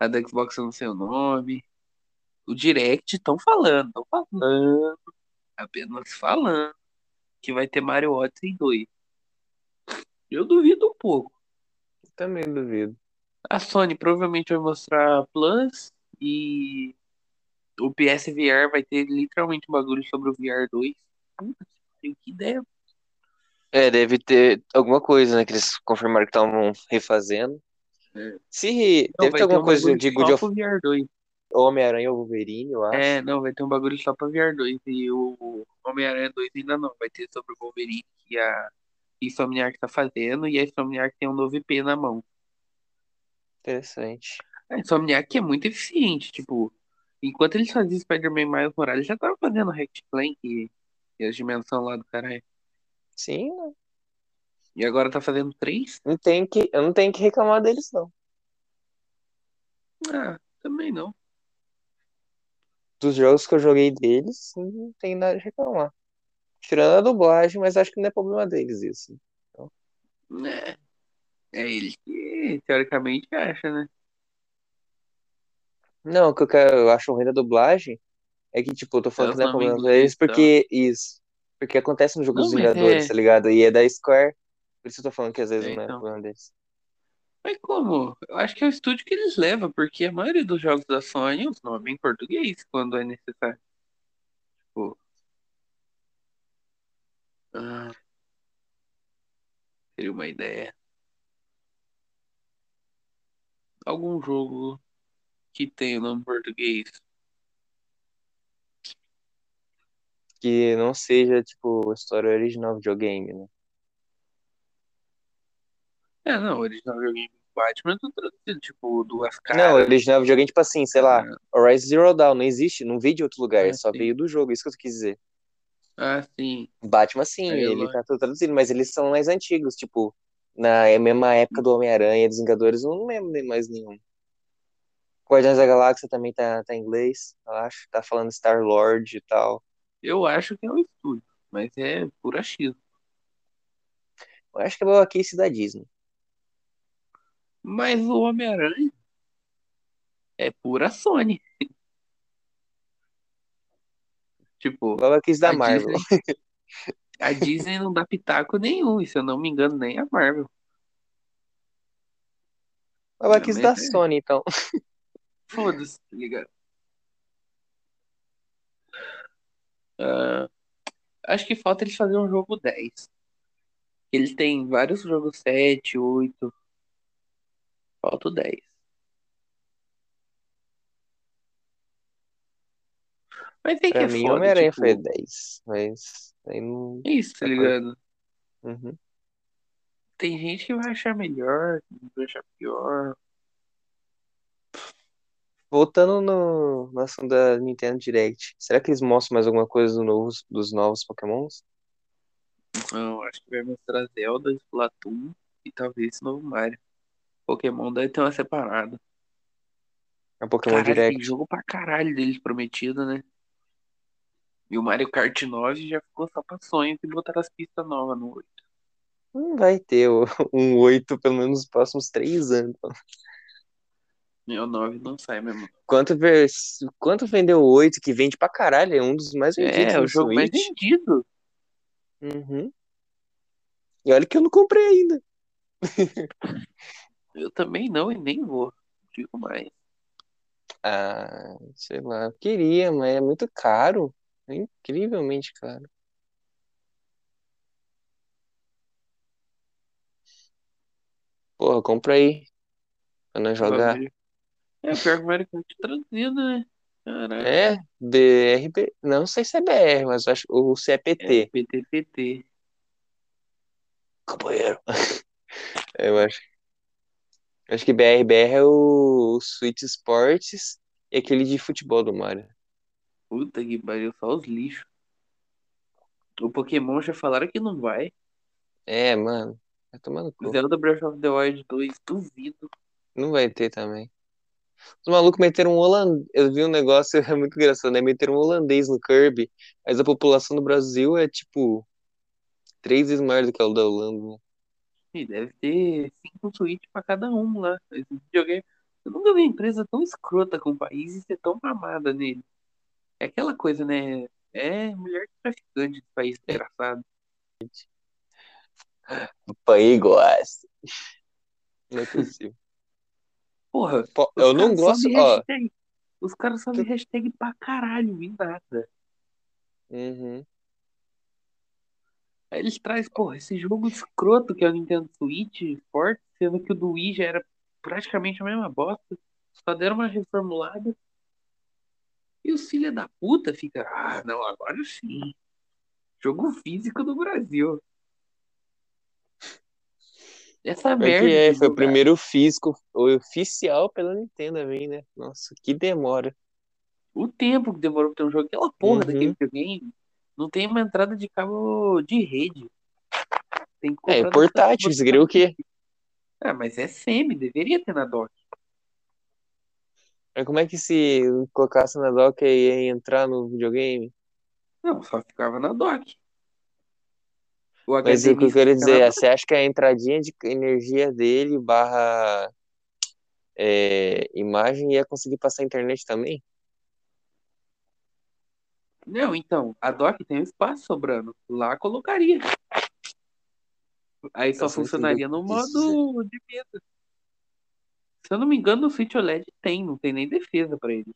a da Xbox eu não sei o nome. O Direct estão falando, estão falando, apenas falando, que vai ter Mario Odyssey 2. Eu duvido um pouco. Também duvido. A Sony provavelmente vai mostrar Plus e o PSVR vai ter literalmente um bagulho sobre o VR 2. Puta que ideia. É, deve ter alguma coisa, né? Que eles confirmaram que estavam refazendo. É. Se. Não, Deve ter vai ter alguma um coisa de só Good of pro VR 2. Homem-Aranha ou Wolverine, eu acho. É, não, vai ter um bagulho só pra VR 2. E o Homem-Aranha 2 ainda não. Vai ter sobre o Wolverine que a Insomniac tá fazendo. E a Insomniac tem um novo IP na mão. Interessante. A Insomniac é muito eficiente. Tipo, enquanto eles faziam Spider-Man Miles Morales, já tava fazendo Ratchet Clank e, e as dimensões lá do caralho. Sim, né? E agora tá fazendo três? não tem que, eu não tenho que reclamar deles, não. Ah, também não. Dos jogos que eu joguei deles, não tem nada de reclamar. Tirando a dublagem, mas acho que não é problema deles isso. É, é ele que teoricamente acha, né? Não, o que eu, quero, eu acho ruim da dublagem é que, tipo, eu tô falando Os que não é problema deles e tal. porque isso. Porque acontece no jogo Não, dos Vingadores, é. tá ligado? E é da Square. Por isso eu tô falando que às vezes É, não é então. problema deles. Mas como? Eu acho que é o estúdio que eles levam, porque a maioria dos jogos da Sony os nomes em português quando é necessário. Tipo. Ah, teria uma ideia. Algum jogo que tem o nome em português. Que não seja, tipo, a história original do videogame, né? É, não, original do Batman eu tô traduzindo, tipo, duas Não, caras. original videogame, tipo assim, sei lá, Horizon Zero Dawn, não existe, não veio de outro lugar, Ah, só sim. veio do jogo, isso que eu quis dizer. Ah, sim. Batman, sim, Aí ele tá tudo traduzido, mas eles são mais antigos, tipo, Na mesma época do Homem-Aranha dos Vingadores, eu não lembro de mais nenhum. Guardiões da Galáxia também tá, tá em inglês, eu acho. Tá falando Star-Lord e tal. Eu acho que é o estúdio, mas é pura X. Eu acho que é o Case da Disney. Mas o Homem-Aranha é pura Sony. tipo, Igual Case da Marvel. Disney, a Disney não dá pitaco nenhum, e se eu não me engano, nem a Marvel. Igual Case da é. Sony, então. Foda-se, tá ligado? Ah, acho que falta eles fazerem um jogo 10. Eles têm vários jogos 7, 8. Falta o 10. Mas tem que Pra é mim, foda, Homem-Aranha tipo, foi 10. Mas aí não. é isso, tá Tá ligado? Uhum. Tem gente que vai achar melhor, vai achar pior. Voltando no, no assunto da Nintendo Direct, será que eles mostram mais alguma coisa do novos, dos novos Pokémons? Não, acho que vai mostrar Zelda, Splatoon e talvez esse novo Mario. Pokémon deve ter uma separada. A Pokémon Caralho, tem Direct? jogo pra caralho deles prometido, né? E o Mario Kart 9 já ficou só pra sonho e botaram as pistas novas no 8. Não vai ter um 8 pelo menos nos próximos 3 anos. O 9 não sai mesmo. Quanto, vers- Quanto vendeu o 8 que vende pra caralho? É um dos mais vendidos É, o jogo mais Switch. vendido. Uhum. E olha que eu não comprei ainda. Eu também não e nem vou. Digo mais. Ah, sei lá, eu queria, mas é muito caro. É incrivelmente caro. Porra, compra aí pra nós jogar. É, pior que o Mario Kart traduzido, né? Caralho. É, BRB. Não sei se é BR, mas acho o É, CEPT. PTPT. Companheiro. Eu acho. Acho que BRBR é o Switch Sports e aquele de futebol do Mario. Puta que pariu, só os lixos. O Pokémon já falaram que não vai. É, mano. Vai tomar no cu. Zelda Breath of the Wild 2, duvido. Não vai ter também. Os malucos meteram um holandês. Eu vi um negócio, é muito engraçado, né? Meteram um holandês no Kirby, mas a população do Brasil é tipo três vezes maior do que a da Holanda. E deve ter cinco Switch pra cada um lá. Esse videogame. Eu nunca vi uma empresa tão escrota com o país e ser tão mamada nele. É aquela coisa, né? É mulher de traficante desse país desgraçado. O país gosta. Não é possível. Porra, Pô, eu não gosto. Ó. Os caras sobem hashtag pra caralho e nada. uhum. Aí eles trazem, porra, esse jogo escroto que é o Nintendo Switch forte, sendo que o do Wii já era praticamente a mesma bosta. Só deram uma reformulada. E os filha da puta fica, ah, não, agora sim. Jogo físico do Brasil. Essa Pior merda que é, foi o primeiro físico oficial pela Nintendo né? Nossa, que demora. O tempo que demorou pra ter um jogo, aquela porra Uhum. daquele videogame, não tem uma entrada de cabo de rede. É, comprar portátil, você queria o quê? Ah, mas é semi, deveria ter na dock. Mas como é que se colocasse na dock ia entrar no videogame? Não, só ficava na dock. O Mas o que eu quero fica dizer é, você acha que a entradinha de energia dele barra é, imagem ia conseguir passar a internet também? Não, então, a dock tem um espaço sobrando. Lá colocaria. Aí só funcionaria o no modo de mesa. Se eu não me engano, no Switch OLED tem, não tem nem defesa pra ele.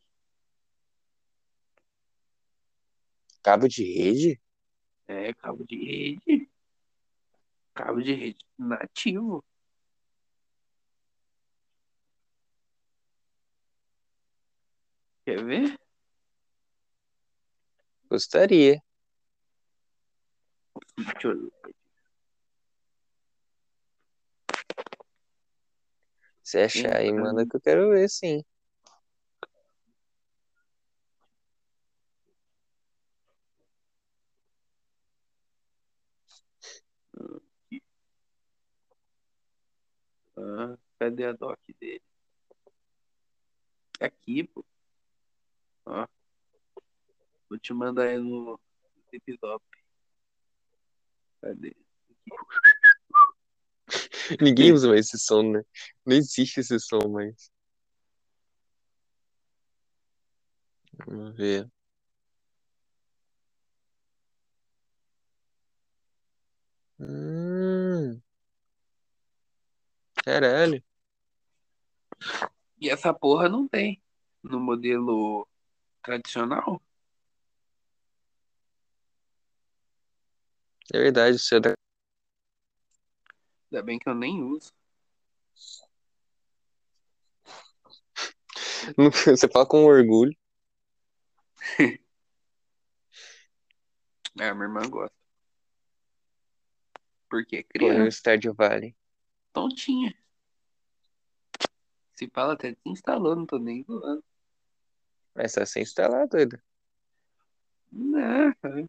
Cabo de rede? É, cabo de rede. Cabo de rede nativo. Quer ver? Gostaria. Switch OLED. Se achar aí, Entrando. manda que eu quero ver, sim. Ah, cadê a doc dele? Aqui, pô. Ó. Vou te mandar aí no Zipzop. Cadê? Ninguém usa mais esse som, né? Não existe esse som mais. Vamos ver. Hum. Caralho. E essa porra não tem no modelo tradicional. É verdade, isso é da... Ainda bem que eu nem uso. Você fala com orgulho. É, minha irmã gosta. Porque é o criança, Stardew Valley. tontinha. Se fala até desinstalou, não tô nem zoando. Mas tá sem instalar, doido. Não, cara.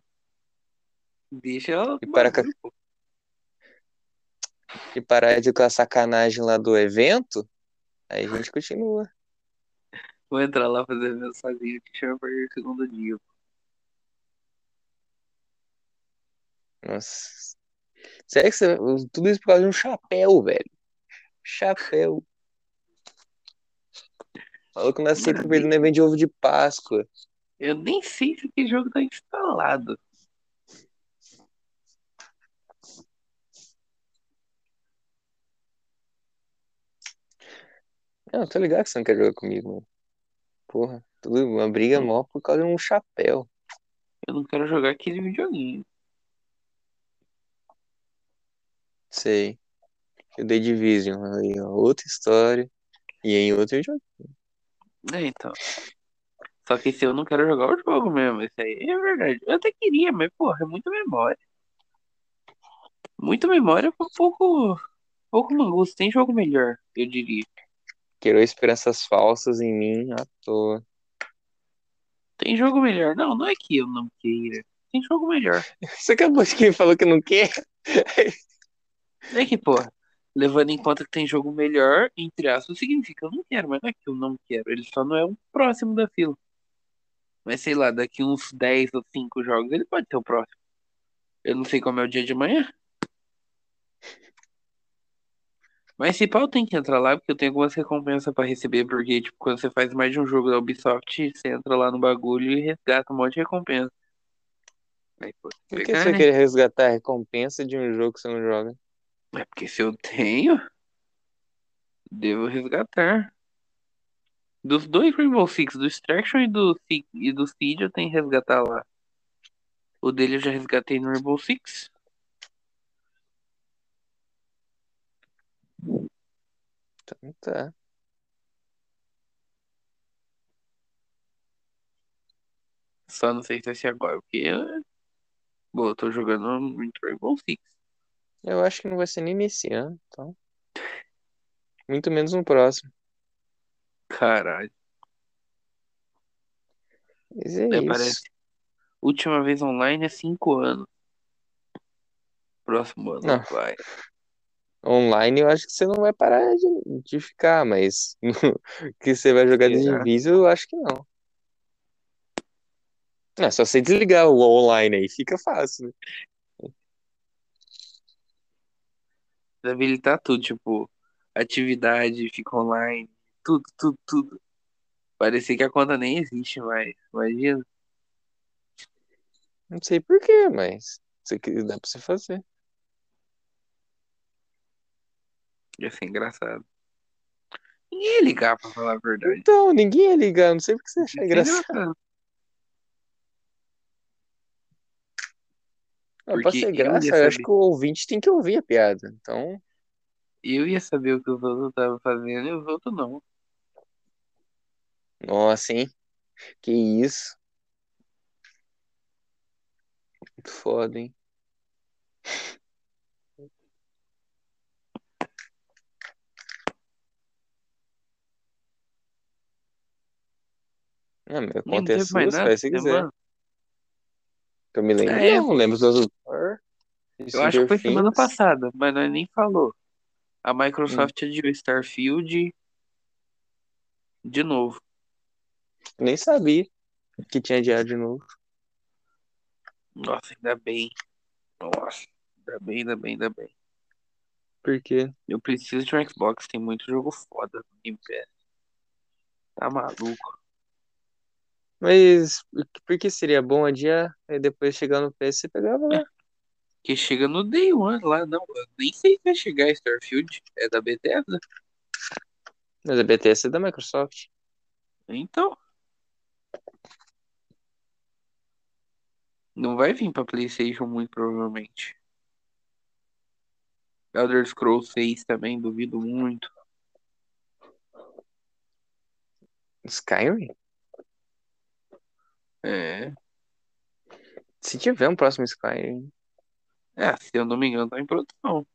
Deixa ela. E para. E parar de com a sacanagem lá do evento, aí a gente continua. Vou entrar lá fazer evento sozinho que chama pra ir segundo dia. Nossa. Sério que você... tudo isso por causa de um chapéu, velho. Chapéu. Falou que não aceita perder no evento de ovo de Páscoa. Eu nem sei se aquele jogo tá instalado. Não, tô ligado que você não quer jogar comigo, mano. Porra, tudo uma briga mó por causa de um chapéu. Eu não quero jogar aquele videogame. Sei. O The Division aí, ó, outra história. E em outro jogo. É, então. Só que se eu não quero jogar o jogo mesmo, isso aí é verdade. Eu até queria, mas, porra, é muita memória. Muita memória com pouco. Pouco mangusto. Tem jogo melhor, eu diria. Criou esperanças falsas em mim à toa. Tem jogo melhor. Não, não é que eu não queira. Tem jogo melhor. Você acabou de quem falou que não quer? É que, porra, levando em conta que tem jogo melhor, entre aspas, significa eu não quero, mas não é que eu não quero. Ele só não é o próximo da fila. Mas sei lá, daqui uns 10 ou 5 jogos ele pode ser o próximo. Eu não sei como é o dia de amanhã. Mas se pau tem que entrar lá, porque eu tenho algumas recompensas pra receber, porque, tipo, quando você faz mais de um jogo da Ubisoft, você entra lá no bagulho e resgata um monte de recompensa. Aí, pô, Por que pegar, você né? quer resgatar a recompensa de um jogo que você não joga? É porque se eu tenho, devo resgatar. Dos dois Rainbow Six, do Extraction e do, e do Seed, eu tenho que resgatar lá. O dele eu já resgatei no Rainbow Six. Então tá. Só não sei se vai ser agora, porque bom, eu tô jogando muito Rainbow Six. Eu acho que não vai ser nem nesse ano, então. Muito menos no próximo. Caralho. Mas é É, isso. parece. Última vez online é 5 anos. Próximo ano Não. vai. Online eu acho que você não vai parar de, de ficar, mas que você vai jogar de? Division, eu acho que não. É só você desligar o online aí, fica fácil, né? Habilitar tudo, tipo, atividade, fica online, tudo, tudo, tudo. Parecia que a conta nem existe mais. Imagina. Não sei por quê, mas isso aqui dá pra você fazer. Ia ser engraçado. Ninguém ia ligar pra falar a verdade. Então, ninguém ia ligar, não sei por que você acha engraçado. engraçado. Não, pra Porque ser eu graça, ia eu acho que o ouvinte tem que ouvir a piada. Então, Eu ia saber o que os outros estavam fazendo e os outros não. nossa, hein? Que isso. Muito foda, hein? Ah, meu, conta é sua, faz se quiser. semana. Eu me lembro, É, não, lembro dos outros. eu acho que foi semana passada, mas nós nem falou. A Microsoft adiou Starfield de novo. Nem sabia que tinha adiado de novo. Nossa, ainda bem. Nossa, ainda bem, ainda bem, ainda bem. Por quê? Eu preciso de um Xbox, tem muito jogo foda no Game Pass. Tá maluco. Mas por que seria bom adiar? Aí depois chegar no PS você pegava lá. Que chega no Day One lá, não. Eu nem sei se vai chegar Starfield. É da Bethesda. Mas a BTS é da Microsoft. Então. Não vai vir pra PlayStation muito provavelmente. Elder Scrolls 6 também, duvido muito. Skyrim? É. Se tiver um próximo Skyrim. É, se eu não me engano, tá em produção.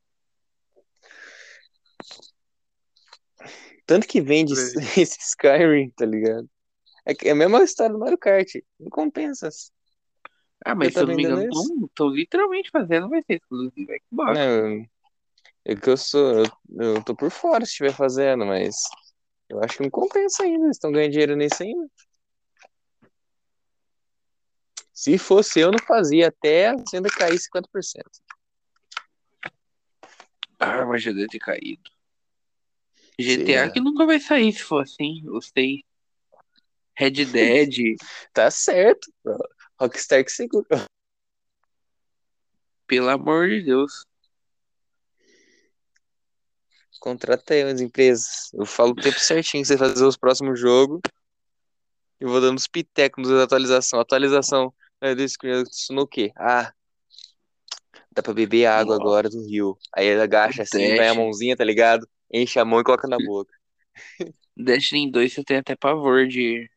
Tanto que vende Por esse Skyrim, tá ligado? É, que- é a mesma história do Mario Kart. Não compensa. Ah, mas Eu se eu tô não me engano, vendendo estão literalmente fazendo, vai ser exclusivo Xbox. Não, é que eu sou. Eu, eu tô por fora se estiver fazendo, mas eu acho que não compensa ainda. Eles estão ganhando dinheiro nisso ainda. Se fosse eu, não fazia até a venda cair 50%. Ah, mas já deve ter caído. GTA lá. que nunca vai sair se for assim, eu sei. Red Dead, Tá certo, bro. Rockstar que segura. pelo amor de Deus. Contrata aí as empresas. Eu falo o tempo certinho que você fazer os próximos jogos. Eu vou dando os pitecos da atualização. Atualização é, do screen, isso no quê? Ah, dá pra beber água Nossa. agora do rio. Aí ele agacha assim, vai a Dash. mãozinha, tá ligado? Enche a mão e coloca na boca. Destiny 2 você tem até pavor de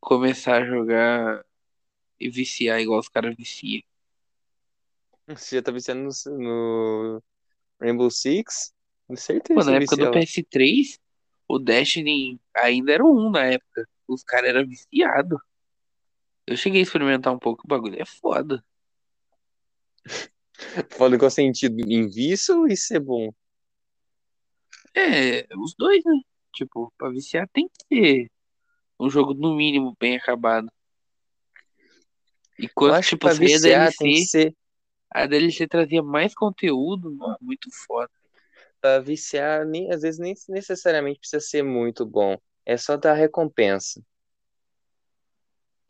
começar a jogar e viciar igual os caras viciam. Você já tá viciando no, no Rainbow Six? Com certeza Pô, na época do vicia lá. PS3, o Destiny ainda era o 1 na época. Os caras eram viciados. Eu cheguei a experimentar um pouco, o bagulho é foda. Falando em qual sentido? Em vício ou isso é bom? É, os dois, né? Tipo, pra viciar tem que ser um jogo no mínimo bem acabado. E quando, acho que tipo, pra saía a viciar tem que DLC, ser. a DLC trazia mais conteúdo, mano, muito foda. Pra viciar, nem, às vezes nem necessariamente precisa ser muito bom. É só dar recompensa.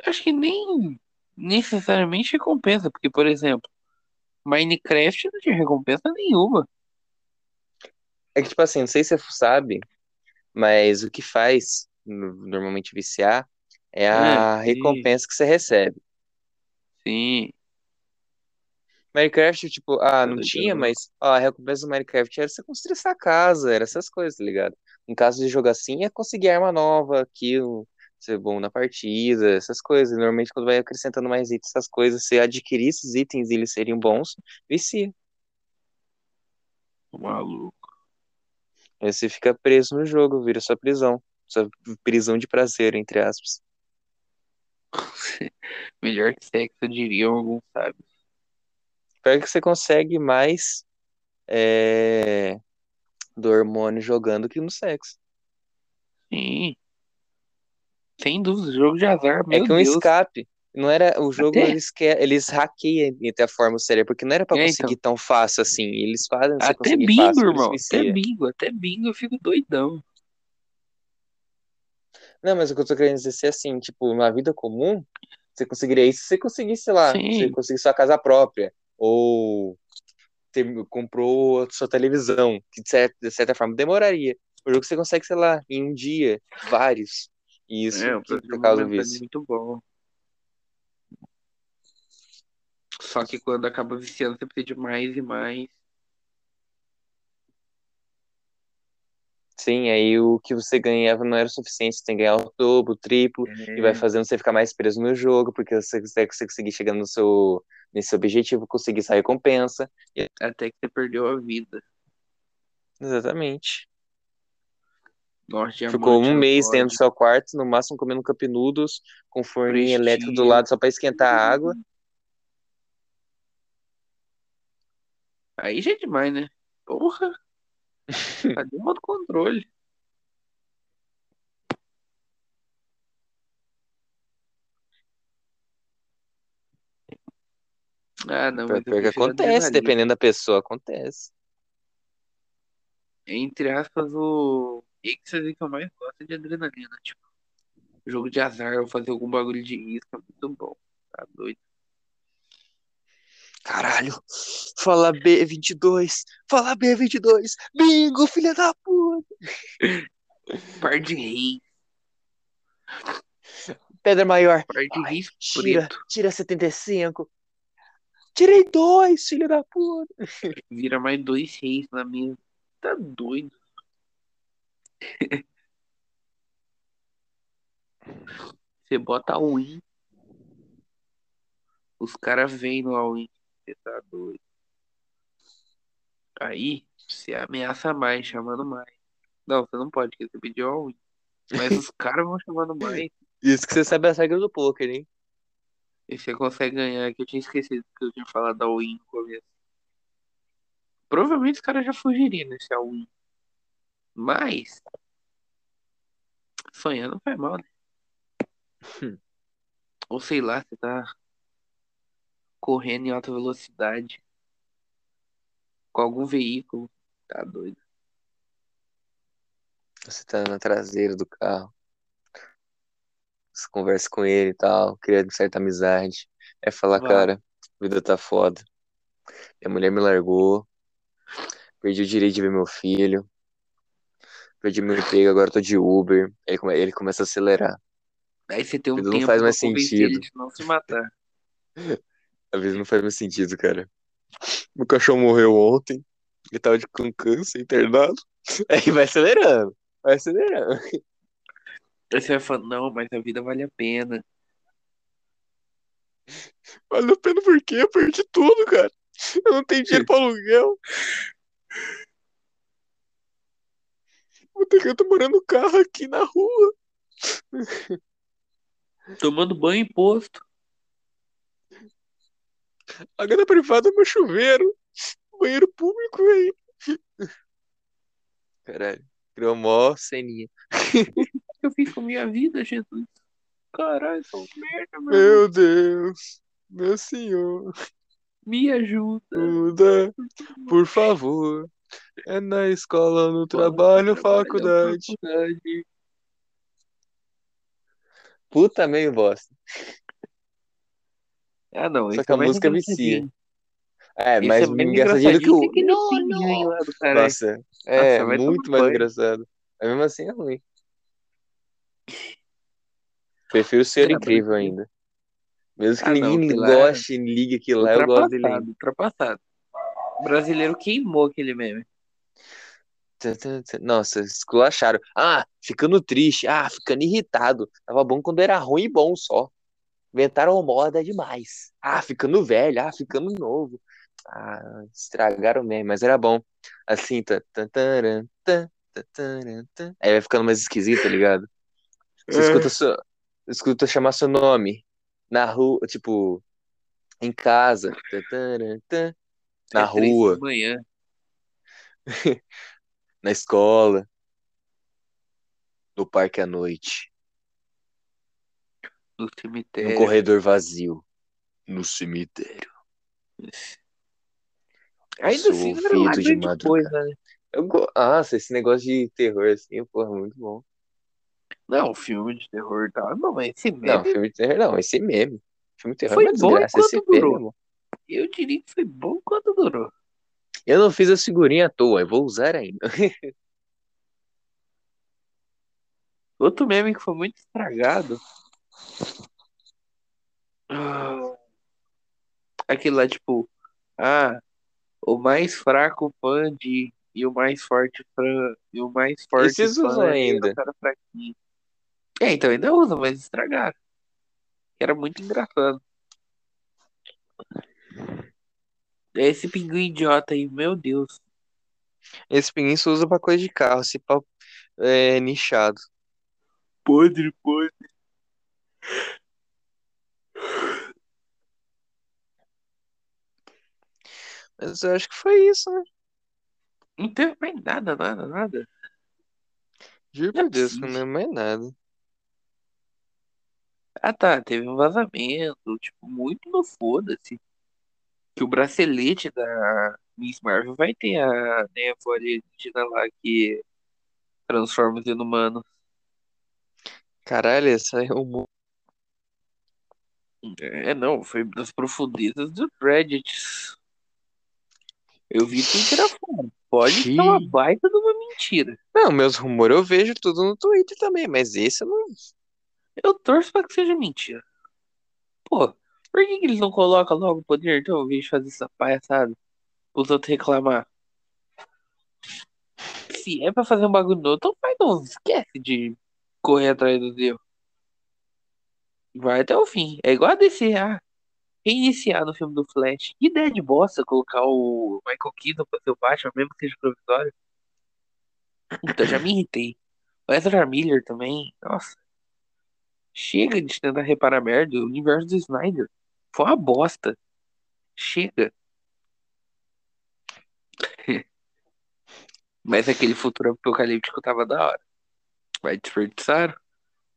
Acho que nem necessariamente recompensa, porque, por exemplo, Minecraft não tinha recompensa nenhuma. É que, tipo assim, não sei se você sabe, mas o que faz no- normalmente viciar é a É, recompensa que você recebe. sim, Minecraft, tipo, ah, não tinha, mas ó, a recompensa do Minecraft era você construir sua casa, era essas coisas, tá ligado? Em caso de jogo assim, é conseguir arma nova, aquilo, ser bom na partida, essas coisas. Normalmente, quando vai acrescentando mais itens, essas coisas, você adquirir esses itens e eles seriam bons, vicia. Maluco. Aí você fica preso no jogo, vira sua prisão. Sua prisão de prazer, entre aspas. Melhor que sexo, diriam alguns sábios. Pior que você consegue mais é, do hormônio jogando que no sexo. Sim, sem dúvida, jogo de azar, É meu que é um Deus. escape. Não era o jogo, Até, eles quer, eles hackeiam entre a forma cérebro, porque não era pra é, conseguir então. tão fácil assim. Eles fazem você Até bingo, fácil, irmão. Até bingo, até bingo eu fico doidão. Não, mas o que eu tô querendo dizer é assim, tipo, na vida comum, você conseguiria isso se você conseguisse, sei lá, você Sim, conseguisse sua casa própria, ou ter, comprou a sua televisão, que de certa, de certa forma demoraria. O jogo você consegue, sei lá, em um dia, vários. E isso é, o momentâneo é muito bom. Só que quando acaba viciando, você precisa de mais e mais. Sim, aí o que você ganhava não era o suficiente, você tem que ganhar o dobro, o triplo, e vai É, fazendo você ficar mais preso no jogo, porque você consegue você conseguir chegar no seu, nesse objetivo, conseguir essa recompensa. Até que você perdeu a vida. Exatamente. Ficou um mês dentro do seu quarto, no máximo comendo cup noodles, com forninho elétrico do lado só pra esquentar a água. Aí já é demais, né? Porra! Cadê o modo controle? Ah, não, eu Pior que acontece, dependendo da pessoa, acontece. Entre aspas, o êxtase que eu mais gosto é de adrenalina. Tipo, jogo de azar, ou fazer algum bagulho de isca, muito bom. Tá doido. Caralho, fala B22, fala B22, bingo, filha da puta. Par de reis, Pedra maior, par de Ai, reis tira, preto. tira 75. Tirei dois, filha da puta. Vira mais dois reis na mesa. Tá doido. Você bota a win. Os caras vêm no all-in. Você tá doido. Aí, você ameaça mais, chamando mais. Não, você não pode, porque você pediu all-in. Mas os caras vão chamando mais. Isso que você sabe as regras do poker, hein? E você consegue ganhar, que eu tinha esquecido que eu tinha falado da all-in no começo. Provavelmente os caras já fugiriam nesse all-in. Mas. Sonhar não faz mal, né? Hum. Ou sei lá, você tá correndo em alta velocidade com algum veículo. Tá doido. Você tá na traseira do carro. Você conversa com ele e tal, cria certa amizade. É falar, Vai. cara, a vida tá foda. Minha mulher me largou. Perdi o direito de ver meu filho. Perdi meu emprego, agora eu tô de Uber. Come- ele começa a acelerar. Aí você tem um Não tempo faz pra mais sentido. de não se matar. Às vezes não faz mais sentido, cara. Meu cachorro morreu ontem. Ele tava de com câncer internado. Aí vai acelerando. Vai acelerando. Aí você vai falando, não, mas a vida vale a pena. Vale a pena porque eu perdi tudo, cara. Eu não tenho dinheiro pra aluguel. Vou ter que eu tô morando no carro aqui na rua. Tomando banho em posto. A grana privada é meu chuveiro. Banheiro público aí. Caralho. Criou mó ceninha. O que eu fiz com minha vida, Jesus? Caralho, sou merda, meu. Meu Deus. Meu senhor. Me ajuda. Ajuda, por favor. É na escola, no trabalho, faculdade. faculdade. Puta meio bosta. Ah, não. Só que a é música vicia. É, mas é mais engraçadinho que engraçadinho o. que lá do caralho. Nossa, é Nossa, vai muito mais banho. engraçado. Mas mesmo assim é ruim. Prefiro ser Ah, incrível ainda. Mesmo que Ah, não, ninguém que lá- goste, ligue aquilo lá, eu gosto dele ultrapassado. O brasileiro queimou aquele meme. Nossa, esculacharam. Ah, ficando triste. Ah, ficando irritado. Tava bom quando era ruim e bom só. Inventaram moda demais. Ah, ficando velho. Ah, ficando novo. Ah, estragaram mesmo, mas era bom. Assim, tá. Aí vai ficando mais esquisito, tá ligado? Você É. escuta, seu, escuta chamar seu nome na rua, tipo, em casa. Tá, tá. Na É rua. manhã. na escola, no parque à noite, No no cemitério. corredor vazio, no cemitério. Ainda assim, não lá de madrugada. coisa, né? Eu go... Nossa, esse negócio de terror assim, porra, muito bom. Não, filme de terror tal. Não, mas esse Não, meme, filme de terror não, esse meme. Filme de terror Foi é bom desgraça, esse meme, durou. irmão. Eu diria que foi bom quando durou. Eu não fiz a figurinha à toa, eu vou usar ainda. Outro meme que foi muito estragado. Ah, Aquele lá, tipo, ah, o mais fraco fã de. E o mais forte fã. E o mais forte Esses fã usam ainda. cara fraquinho. É, então ainda usa, mas estragaram. Era muito engraçado. Esse pinguim idiota aí, meu Deus. Esse pinguim só usa pra coisa de carro, esse pau é nichado. Podre, podre. Mas eu acho que foi isso, né? Não teve mais nada, nada, nada. Juro por Deus, não lembro mais nada. Ah tá, teve um vazamento, tipo, muito no foda-se. Que o bracelete da Miss Marvel vai ter a névoa alienígena lá que transforma os inumanos. Caralho, essa é um. É, não, foi das profundezas do Reddit. Eu vi tudo que era fora. Pode ser uma baita de uma mentira. Não, meus rumores eu vejo tudo no Twitter também, mas esse eu não. Eu torço pra que seja mentira. Pô, por que, que eles não colocam logo o poder então, ao invés de fazer essa palhaçada? Os outros reclamar. Se é pra fazer um bagulho novo, então faz não. Esquece de correr atrás do Deus. Vai até o fim. É igual a DC, ah, reiniciar no filme do Flash. Que ideia de bosta colocar o Michael Keaton pra ser o Batman, mesmo que seja provisório. Então já me irritei. O Ezra Miller também, nossa. Chega de tentar reparar merda. O universo do Snyder foi uma bosta. Chega. Mas aquele futuro apocalíptico tava da hora. Vai desperdiçaram.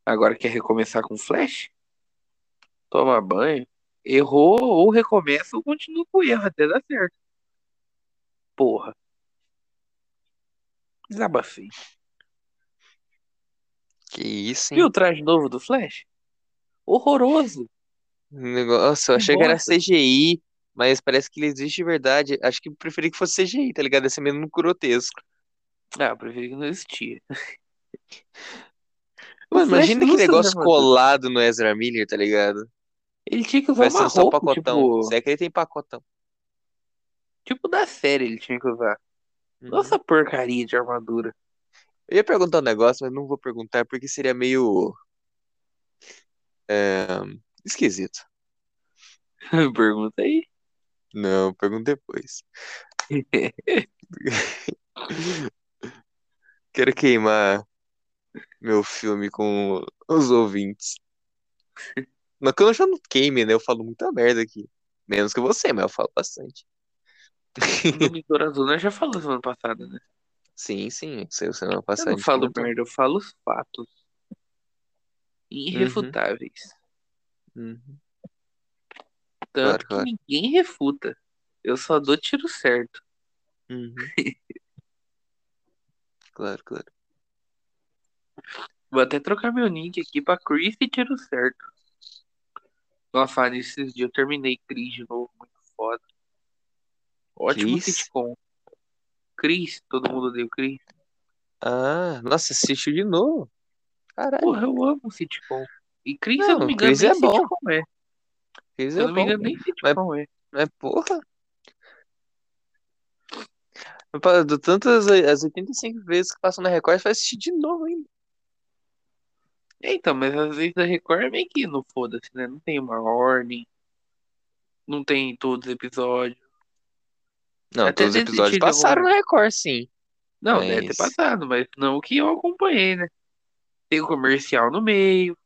Agora quer recomeçar com Flash? Toma banho. Errou ou recomeça ou continua com o erro até dar certo. Porra. Desabafei. Que isso, hein? Viu o traje novo do Flash? Horroroso. Nossa, eu achei que era bosta. CGI, mas parece que ele existe de verdade. Acho que eu preferi que fosse CGI, tá ligado? Esse mesmo grotesco. Ah, eu preferi que não existia. Mano, Flash imagina que negócio colado no Ezra Miller, tá ligado? Ele tinha que usar Vai uma sendo só roupa, pacotão. tipo, Se é que ele tem pacotão. tipo da série ele tinha que usar. Uhum. Nossa porcaria de armadura. Eu ia perguntar um negócio, mas não vou perguntar porque seria meio. é, esquisito. Pergunta aí. Não, pergunto depois. Quero queimar meu filme com os ouvintes. Não que eu já não queime, né? Eu falo muita merda aqui. Menos que você, mas eu falo bastante. Besouro Azul nós já falamos semana passada, né? Sim, sim. Sei, semana Eu passada a não falo merda, eu falo os fatos. Irrefutáveis. Uhum. Tanto Claro, claro. que ninguém refuta. Eu só dou tiro certo. Uhum. Claro, claro. Vou até trocar meu nick aqui pra Chris e tiro certo. Nossa, nesses dias eu terminei Chris de novo, muito foda. Ótimo Chris? sitcom. Chris, todo mundo odeia o Chris. Ah, nossa, assistiu de novo. Caralho, Porra, eu amo sitcom. E Chris, se eu não Não, me engano, Chris nem é bom. é. Chris Se é eu não me bom. engano, nem sitcom é. Mas porra. De tantas as 85 vezes que passam na Record, vai assistir de novo ainda. É, Então, mas às vezes a Record é meio que no foda-se, né? Não tem uma ordem. Não tem todos os episódios. Não, Até todos os episódios passaram alguma- na Record, sim. Não, Mas- deve ter passado, mas não o que eu acompanhei, né? Tem o comercial no meio.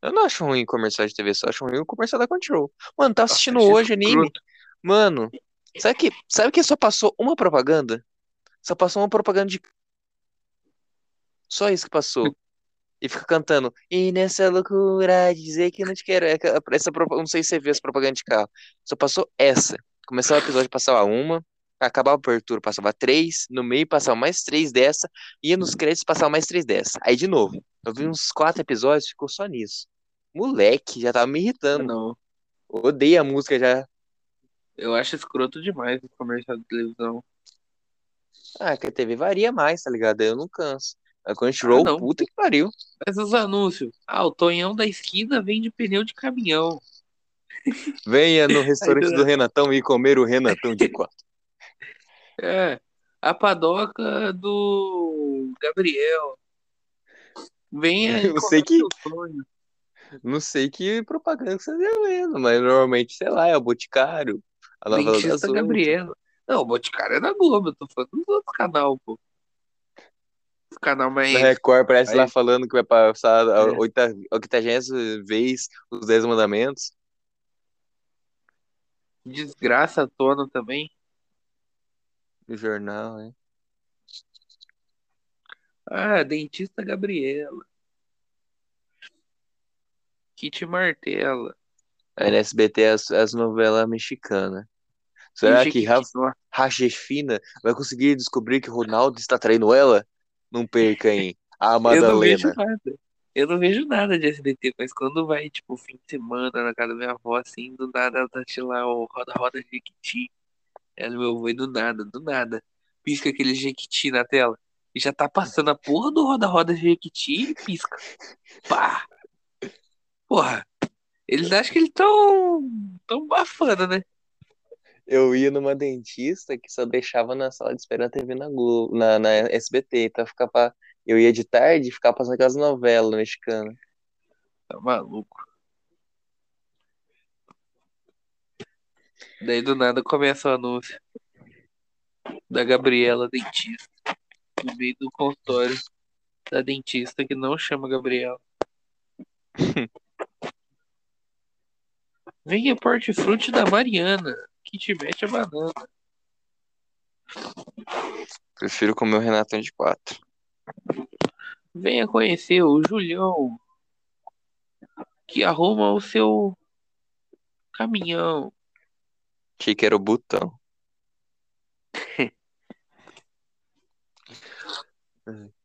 Eu não acho ruim comercial de TV, só acho ruim o comercial da Control. Mano, tava Nossa, assistindo achei hoje anime. escroto. Mano, sabe que, sabe que só passou uma propaganda? Só passou uma propaganda de. Só isso que passou. E fica cantando. E nessa loucura dizer que não te quero. É Essa, não sei se você viu essa propaganda de carro. Só passou essa. Começava o episódio, passava uma. Acabava a abertura, passava três. No meio, passava mais três dessa. Ia nos créditos, passava mais três dessa. Aí de novo. Eu vi uns quatro episódios, ficou só nisso. Moleque, já tava me irritando. Não, Odeio a música já. eu acho escroto demais o comercial de televisão. Ah, que a TV varia mais, tá ligado? Eu não canso. A Crunchyroll, Ah, puta que pariu. Mas os anúncios. Ah, o Tonhão da esquina vende pneu de caminhão. Venha no restaurante do Renatão e comer o Renatão de quatro. É. A padoca do Gabriel. Venha Eu sei o que-. Não sei que propaganda você tá vendo, mas normalmente, sei lá, é o Boticário, a das Dentista oito. Gabriela. Não, o Boticário é da Globo, eu tô falando dos outros canal, pô. Os canal mais. Na Record parece Aí- lá falando que vai passar a É. oita- a oitagésima vez os Dez Mandamentos. Desgraça à tona também. No jornal, né? Ah, dentista Gabriela. Kit Martela. Aí na SBT as, as novelas mexicanas. Será que Rafa Rachefina vai conseguir descobrir que o Ronaldo está traindo ela? Não perca, hein? A Eu não Madalena. vejo nada. Eu não vejo nada de SBT, mas quando vai, tipo, fim de semana na casa da minha avó, assim, do nada ela tá lá o Roda Roda Jequiti. Ela, meu avô, e do nada, do nada. Pisca aquele Jequiti na tela. E já tá passando a porra do Roda Roda Jequiti e pisca. Pá! Porra! Eles acham que eles tão. tão bafana, né? Eu ia numa dentista que só deixava na sala de espera na TV na Globo, na, na SBT, então eu ficava, eu ia de tarde e ficava passando aquelas novelas mexicanas. Tá maluco. Daí do nada começa o anúncio da Gabriela dentista. No meio do consultório da dentista que não chama Gabriela. Venha porte-frute da Mariana, que te mete a banana. Prefiro comer o Renatão de quatro. Venha conhecer o Julião, que arruma o seu caminhão. Achei que era o botão.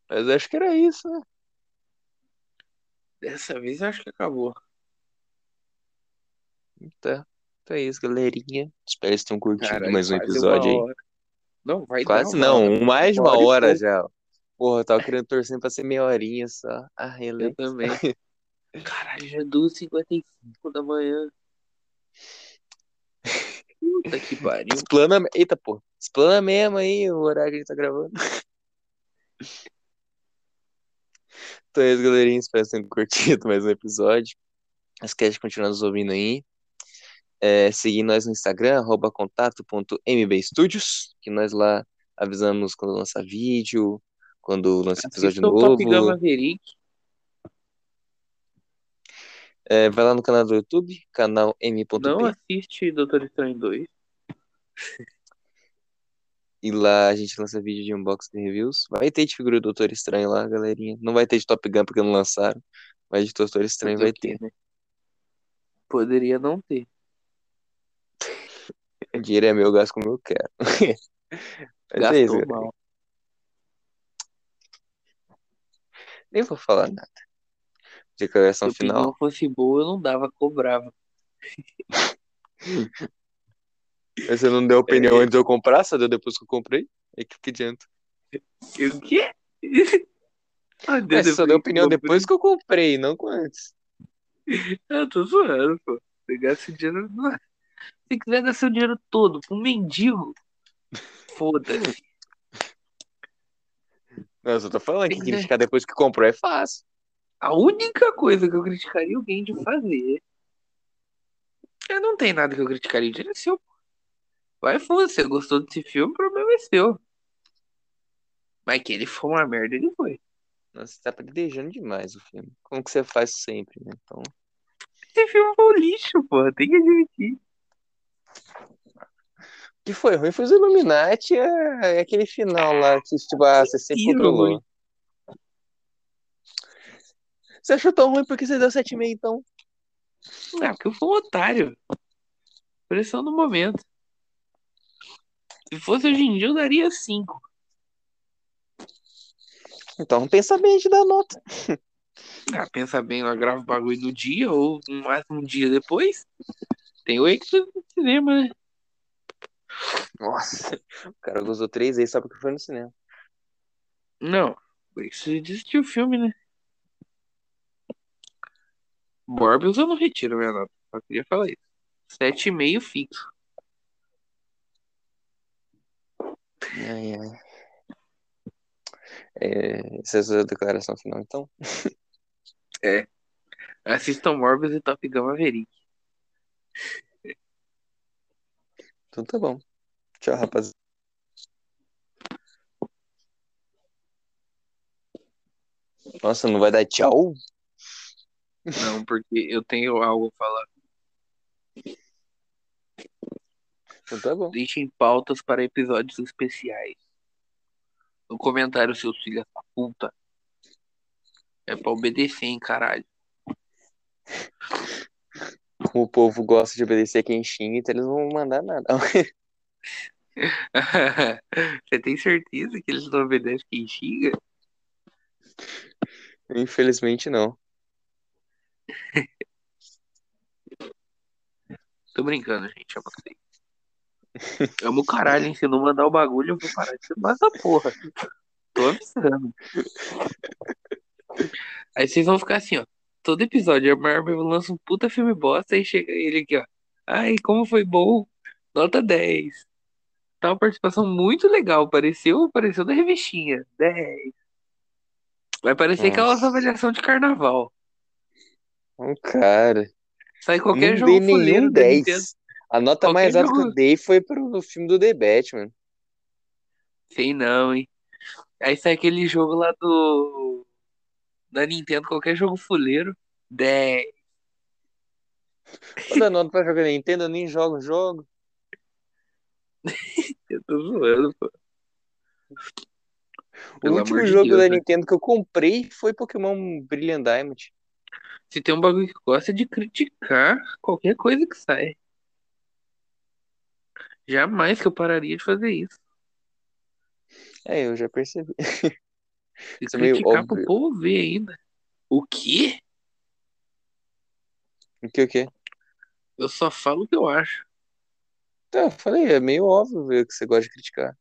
Mas acho que era isso, né? Dessa vez acho que acabou. Então, então é isso, galerinha. Espero que vocês tenham curtido Caralho, mais um episódio aí. Não, vai Quase uma não, hora. mais de Uma uma hora hora já. Porra, eu tava querendo torcer pra ser meia horinha só. Ah, Eu também. Caralho, já é 2h55 da manhã. Puta que pariu. Explana. Eita, pô. Explana mesmo aí o horário que a gente tá gravando. Então é isso, galerinha. Espero que tenham curtido mais um episódio. Não esquece de continuar nos ouvindo aí. É, seguir nós no Instagram, arroba contato.mbstudios, que nós lá avisamos quando lança vídeo, quando lança episódio Assista o Top Gun novo. Maverick. É, vai lá no canal do YouTube, canal Não m.p, assiste Doutor Estranho 2. e lá a gente lança vídeo de unboxing e reviews. Vai ter de figura do Doutor Estranho lá, galerinha. Não vai ter de Top Gun porque não lançaram, mas de Doutor Estranho vai ter. né? Poderia não ter. O dinheiro é meu, eu gasto como eu quero. Mas é isso, Gastou mal. Nem vou falar nada. Declaração Se a final. opinião fosse boa, eu não dava, cobrava. Mas Você não deu opinião antes de eu comprar, só deu depois que eu comprei? Aí que que adianta? O quê? Ah, Mas você só deu opinião depois que eu comprei, não com antes. Eu tô zoando, pô. Pegar esse dinheiro. não- Se quiser dar seu dinheiro todo pra um mendigo, foda-se. Não, eu só tô falando que que- criticar depois que comprou é fácil. A única coisa que eu criticaria alguém de fazer. Eu não tem nada que eu criticaria. Dinheiro é seu. Vai fundo, você gostou desse filme, o problema é seu. Mas que ele foi uma merda, ele foi. Nossa, você tá predejando demais o filme. Como que você faz sempre, né? Então, Esse filme foi um lixo, porra. Tem que admitir. o que foi ruim foi os Illuminati e é aquele final lá que, tipo, ah, você sempre controlou. Você achou tão ruim porque você deu 7,5 então? Ah, porque eu fui um otário. Pressão no momento. Se fosse hoje em dia, eu daria 5. Então pensa bem de dar nota. Ah, pensa bem, eu gravo o bagulho no dia ou no máximo um dia depois. Tem o extra no cinema, né? Nossa, o cara gozou três vezes só porque foi no cinema. Não, o extra de assistir o filme, né? Morbius eu não retiro minha nota. Só queria falar isso. 7,5 fixo. Ai, ai. É, essa é a sua declaração final, então? Assistam Morbius e Top Gun Maverick. Então tá bom. Tchau, rapaziada. Nossa, não vai dar tchau? Não, porque eu tenho algo a falar. Então tá bom. Deixem pautas para episódios especiais. No comentário, seus filhos da puta. É pra obedecer, hein, caralho. Como o povo gosta de obedecer quem xinga, então eles não vão mandar nada. Você tem certeza que eles não obedecem quem xinga? Infelizmente não. Tô brincando, gente. Eu vocês. Amo caralho, hein? Se não mandar o bagulho, eu vou parar de filmar essa porra. Tô avisando. Aí vocês vão ficar assim, ó. Todo episódio a Marvel lança um puta filme bosta e chega ele aqui, ó. Ai, como foi bom. Nota 10. Tá uma participação muito legal. Pareceu, pareceu da revistinha. 10. Vai parecer aquela Nossa. avaliação de carnaval. Um cara. Sai qualquer não jogo dei nenhum fuleiro da Nintendo. 10. A nota Qualquer mais alta que jogo. eu dei foi pro filme do The Batman. Sei não, hein? Aí sai aquele jogo lá do. Da Nintendo, qualquer jogo fuleiro. 10. Vou dar nota pra jogar Nintendo, eu nem jogo jogo. Eu tô zoando, pô. O Pelo último amor de jogo Deus, da né? Nintendo que eu comprei foi Pokémon Brilliant Diamond. Se tem um bagulho que gosta de criticar qualquer coisa que sai. Jamais que eu pararia de fazer isso. É, eu já percebi. Isso é meio criticar pro óbvio. povo ver ainda. O quê? O que o quê? Eu só falo o que eu acho. Tá, eu falei, é meio óbvio ver que você gosta de criticar.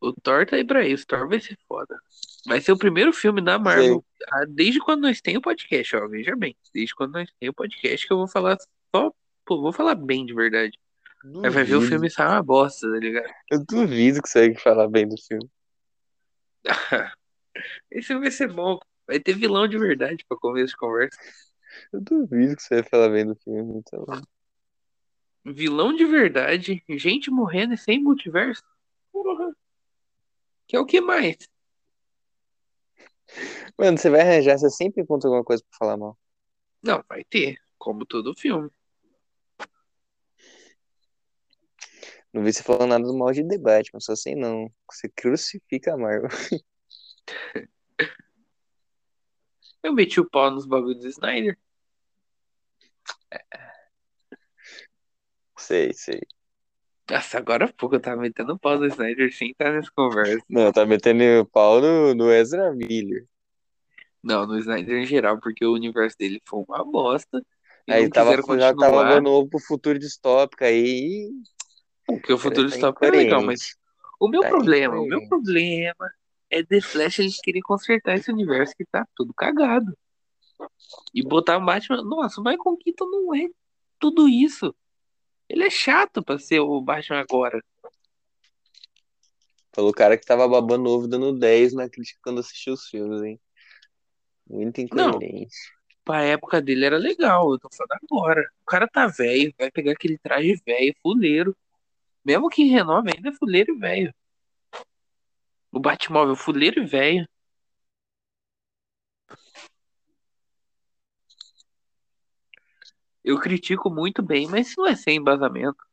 O Thor tá aí pra isso. Thor vai ser foda. Vai ser o primeiro filme da Marvel. Ah, Desde quando nós tem o podcast, ó. Veja bem. Desde quando nós tem o podcast que eu vou falar só. Pô, vou falar bem de verdade. Aí vai ver o filme e sai uma bosta, tá ligado? Eu duvido que você vai falar bem do filme. Esse filme vai ser bom. Vai ter vilão de verdade pra começo de conversa. Eu duvido que você vai falar bem do filme. Então... Vilão de verdade, gente morrendo e sem multiverso. Porra. Que é o que mais? Mano, você vai arranjar, você sempre encontra alguma coisa pra falar mal. Não, vai ter. Como todo filme. Não vi você falando nada do mal de debate, mas só sei não. Você crucifica a Marvel. Eu meti o pau nos bagulhos do Snyder. Sei, sei. Nossa, agora há pouco eu tava metendo pau no Snyder sem estar nessa conversa. Não, tá metendo pau no, no Ezra Miller. Não, no Snyder em geral, porque o universo dele foi uma bosta. Aí tava, já tava dando pro futuro distópico aí. Porque o futuro tá distópico é legal, mas o meu Tá problema, o meu problema é The Flash eles querem consertar esse universo que tá tudo cagado. E botar o Batman. Nossa, o Michael Keaton não é tudo isso. Ele é chato pra ser o Batman agora. Falou o cara que tava babando ovo dando 10 na crítica quando assistiu os filmes, hein? Muito incoerente. Pra época dele era legal, eu tô falando agora. O cara tá velho, vai pegar aquele traje velho, fuleiro. Mesmo que renove ainda é fuleiro e velho. O Batmóvel fuleiro e velho. Eu critico muito bem, mas isso não é sem embasamento.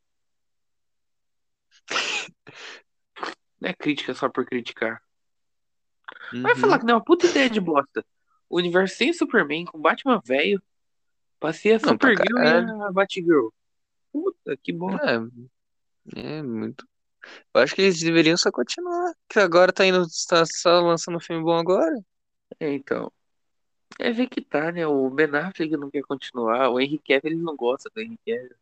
Não é crítica só por criticar. Vai Uhum. falar que não é uma puta ideia de bosta. O universo sem Superman, com Batman velho, passei a pra Supergirl e a Batgirl. Puta, que bom. É, é muito. Eu acho que eles deveriam só continuar. Que agora tá indo, tá só lançando um filme bom agora. É, então. É ver que tá, né? O Ben Affleck não quer continuar. O Henry Cavill, ele não gosta do Henry Cavill.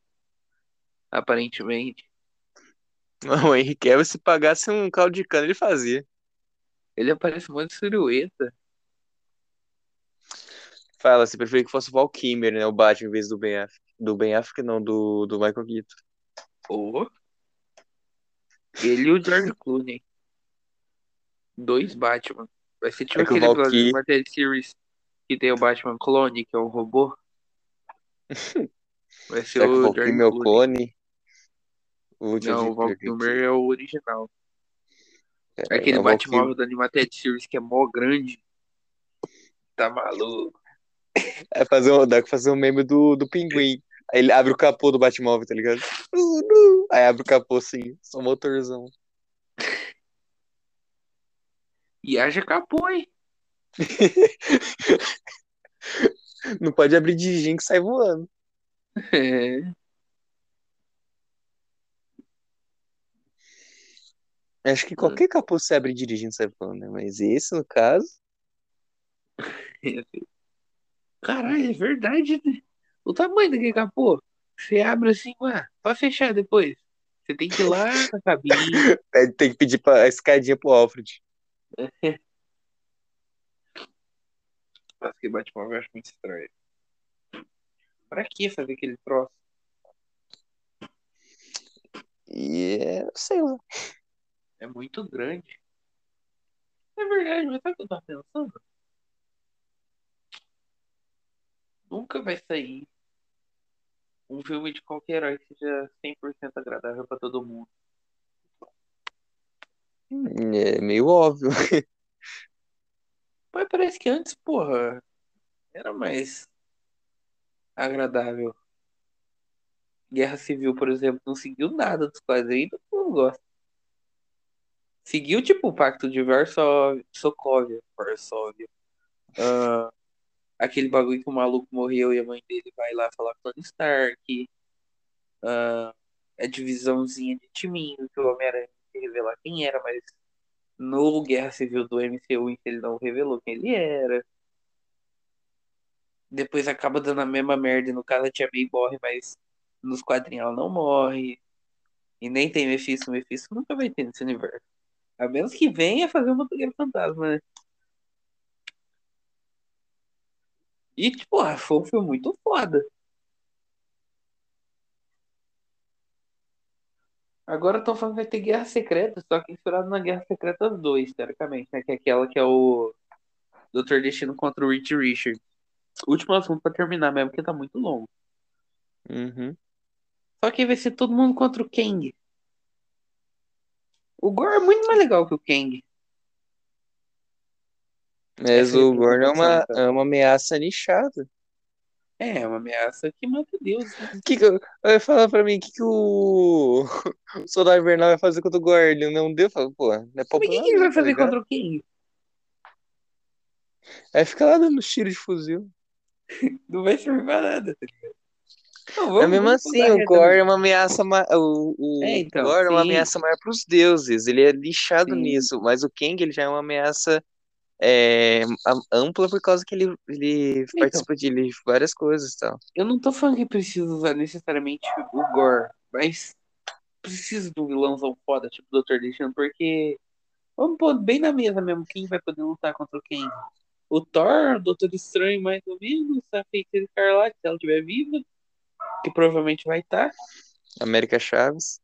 Aparentemente. O Henry Cavill, se pagasse um caldo de cana, ele fazia. Ele aparece muito silhueta. Fala, você preferia que fosse o Val Kilmer, né? O Batman, em vez do Ben Affleck. Do Ben Affleck, não, do, do Michael Keaton. Ô. Ele e o George Clooney. Dois Batman. Vai ser tipo É que o aquele do Marvel Series que tem o Batman clone, que é um robô. Vai ser Será que o George Kilmer é clone? O Não, o Val George- Kilmer é o original. é, Aquele é o Val Batmóvel da Animated Series que é mó grande. Tá maluco. É fazer um, dá pra fazer um meme do, do pinguim. Aí ele abre o capô do Batmóvel, tá ligado? Uh, uh. Aí abre o capô assim, só motorzão. E haja capô, hein? Não pode abrir de gin que sai voando. É. Acho que qualquer capô você abre dirigindo sai voando, né? Mas esse, no caso. Caralho, é verdade, né? O tamanho daquele capô. Você abre assim, ué, pra fechar depois. Você tem que ir lá na cabine. Tem que pedir pra, a escadinha pro Alfred. Nossa, que Batman eu acho muito estranho. Pra que fazer aquele troço? E é, sei lá. É muito grande. É verdade, mas sabe o que eu tava pensando? Nunca vai sair um filme de qualquer herói que seja 100% agradável pra todo mundo. É meio óbvio. Mas parece que antes, porra, era mais agradável. Guerra Civil, por exemplo, não seguiu nada dos quadrinhos, mundo gosta. Seguiu, tipo, o Pacto de Varsóvia, Sokovia, Varsóvia. Ah, aquele bagulho que o maluco morreu e a mãe dele vai lá falar com o Stark. Ah, a divisãozinha de timinho que o Homem-Aranha revelar quem era, mas no Guerra Civil do MCU ele não revelou quem ele era. Depois acaba dando a mesma merda. No caso, a Tia May morre, mas nos quadrinhos ela não morre. E nem tem Mephisto. Mephisto nunca vai ter nesse universo. A menos que venha fazer um motoqueiro fantasma, né? E, tipo, ah, foi um filme muito foda. Agora estão falando que vai ter Guerra Secreta, só que inspirado na Guerra Secreta 2, teoricamente, né? Que é aquela que é o Doutor Destino contra o Rich Richard. Último assunto pra terminar mesmo, porque tá muito longo. Uhum. Só que vai ser todo mundo contra o Kang. O Gore é muito mais legal que o Kang. Mas Essa o Gorn é uma, representação, é uma ameaça nichada. É, é uma ameaça que mata Deus. né? Que que eu, vai falar pra mim o que, que o... o Soldado Invernal vai fazer contra o? Ele não deu? Fala, pô, não é Mas o que, popular, que ele vai tá fazer ligado? contra o Kang? Aí fica lá dando tiro de fuzil. Não vai servir pra nada, tá ligado? Não, vamos, mesmo assim, o Gore é uma ameaça. ma- O, o É, então, Gore é uma ameaça maior pros deuses. Ele é lixado Sim. nisso. Mas o Kang, ele já é uma ameaça é, am- ampla por causa que ele, ele Então. participa de ele- várias coisas e tal. Eu não tô falando que precisa usar necessariamente o Gore, mas precisa de um vilãozão foda, tipo o Dr. Destino, porque vamos pôr bem na mesa mesmo quem vai poder lutar contra quem. O Thor, o Doutor Estranho, mais ou menos, a Feiticeira Escarlate, se ela estiver viva, que provavelmente vai estar. América Chaves.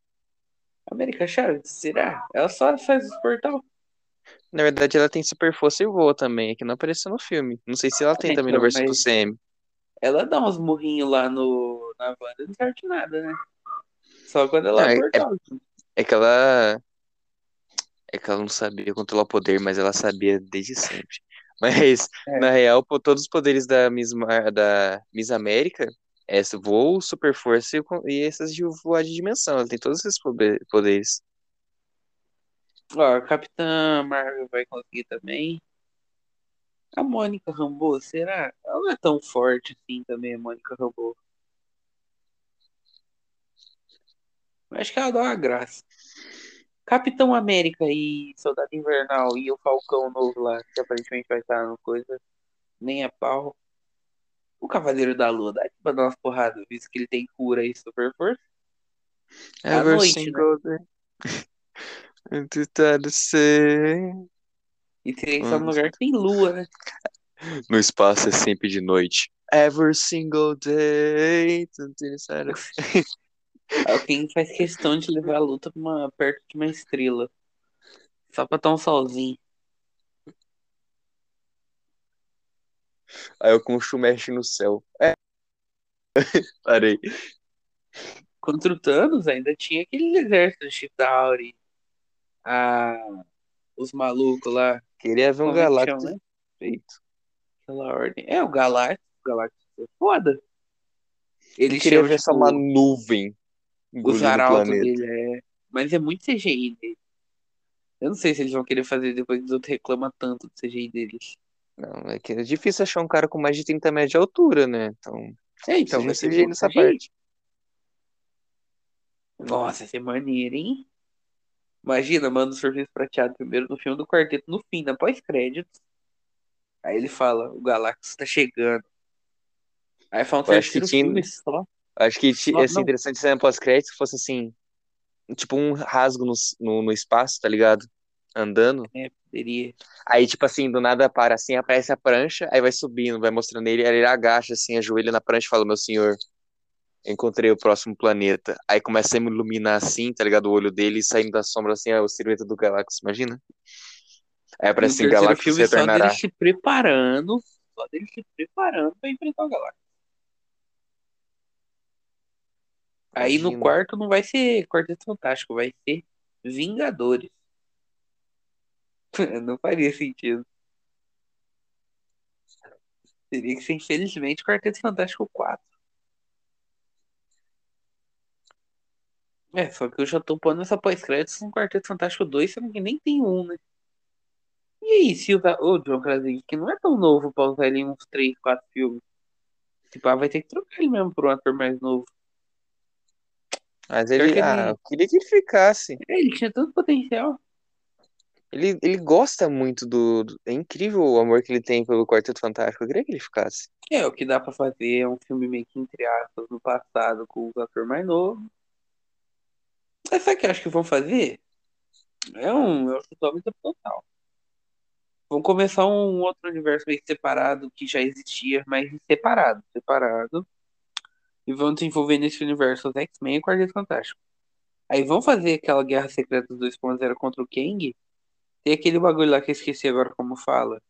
América Chaves, será? Ela só faz os portal. Na verdade, ela tem super força e voa também, que não apareceu no filme. Não sei se ela tem É, também no então, versão do CM. Ela dá uns murrinhos lá no, na Wanda, não serve de nada, né? Só quando ela Não, é é-. É que ela. É que ela não sabia controlar o poder, mas ela sabia desde sempre. Mas, É. na real, todos os poderes da Miss, Mar- da Miss América é voo, super força e, e essas de voar de dimensão. Ela tem todos esses poder- poderes. Ó, a Capitã Marvel vai conseguir também. A Mônica Rambeau, será? Ela não é tão forte assim também, a Mônica Rambeau. Acho que ela dá uma graça. Capitão América e Soldado Invernal e o Falcão novo lá, que aparentemente vai estar no coisa, nem a pau. O Cavaleiro da Lua, dá pra dar umas porradas, visto que ele tem cura e super força. À Ever noite, single to say. E teria que estar num lugar que tem lua, né? No espaço é sempre de noite. Every single day. Alguém faz questão de levar a luta pra uma, perto de uma estrela. Só pra dar um solzinho. Aí o Khonshu mexe no céu. É. Parei. Contra o Thanos ainda tinha aquele exército de Chitauri. A... Os malucos lá. Queria ver um é Galactus chama, né? feito. Aquela ordem. É, o Galactus. O Galactus é foda. Ele queria ver só tipo, uma nuvem os o arautos dele, é. Mas é muito CGI dele. Eu não sei se eles vão querer fazer depois que os outros reclamam tanto do CGI deles. Não, é que é difícil achar um cara com mais de 30 metros de altura, né? Então, É, então, ser CGI nessa CGI. parte. Nossa, vai ser maneiro, hein? Imagina, manda o Surfista Prateado primeiro no filme do quarteto, no fim, na pós-créditos. Aí ele fala, o Galactus tá chegando. Aí fala um acho que tinha- só. Acho que ia ser não. interessante se na pós-crédito fosse assim, tipo um rasgo no, no, no espaço, tá ligado? Andando. É, poderia. Aí, tipo assim, do nada para assim, aparece a prancha, aí vai subindo, vai mostrando ele, aí ele agacha assim, ajoelha na prancha e fala, meu senhor, encontrei o próximo planeta. Aí começa a iluminar assim, tá ligado? O olho dele e saindo da sombra assim, é o silhueta do Galactus, imagina? Aí E aparece assim, Galactus filme só retornará. dele se preparando. Só dele se preparando pra enfrentar o Galactus. Aí no quarto não vai ser Quarteto Fantástico, vai ser Vingadores. não faria sentido. Teria que ser, infelizmente, Quarteto Fantástico 4. É, só que eu já tô pondo essa pós-créditos no Quarteto Fantástico 2, sendo que nem tem um, né? E aí, se usar. Ô, John Krasinski, que não é tão novo pra usar ele em uns 3, 4 filmes. Tipo, ah, vai ter que trocar ele mesmo por um ator mais novo. Mas ele, ele- ah, eu queria que ele ficasse. É, ele tinha tanto potencial. Ele, ele gosta muito do, do- É incrível o amor que ele tem pelo Quarteto Fantástico. Eu queria que ele ficasse. É, o que dá pra fazer é um filme meio que entre aspas no passado com os atores mais novos. Mas sabe o que eu acho que vão fazer? É um, é um chutômetro total. Vão começar um outro universo meio separado que já existia, mas separado, separado. E vão desenvolver nesse universo os X-Men e o Quarteto Fantástico. Aí vão fazer aquela Guerra Secreta 2.0 contra o Kang. Tem aquele bagulho lá que eu esqueci agora como fala.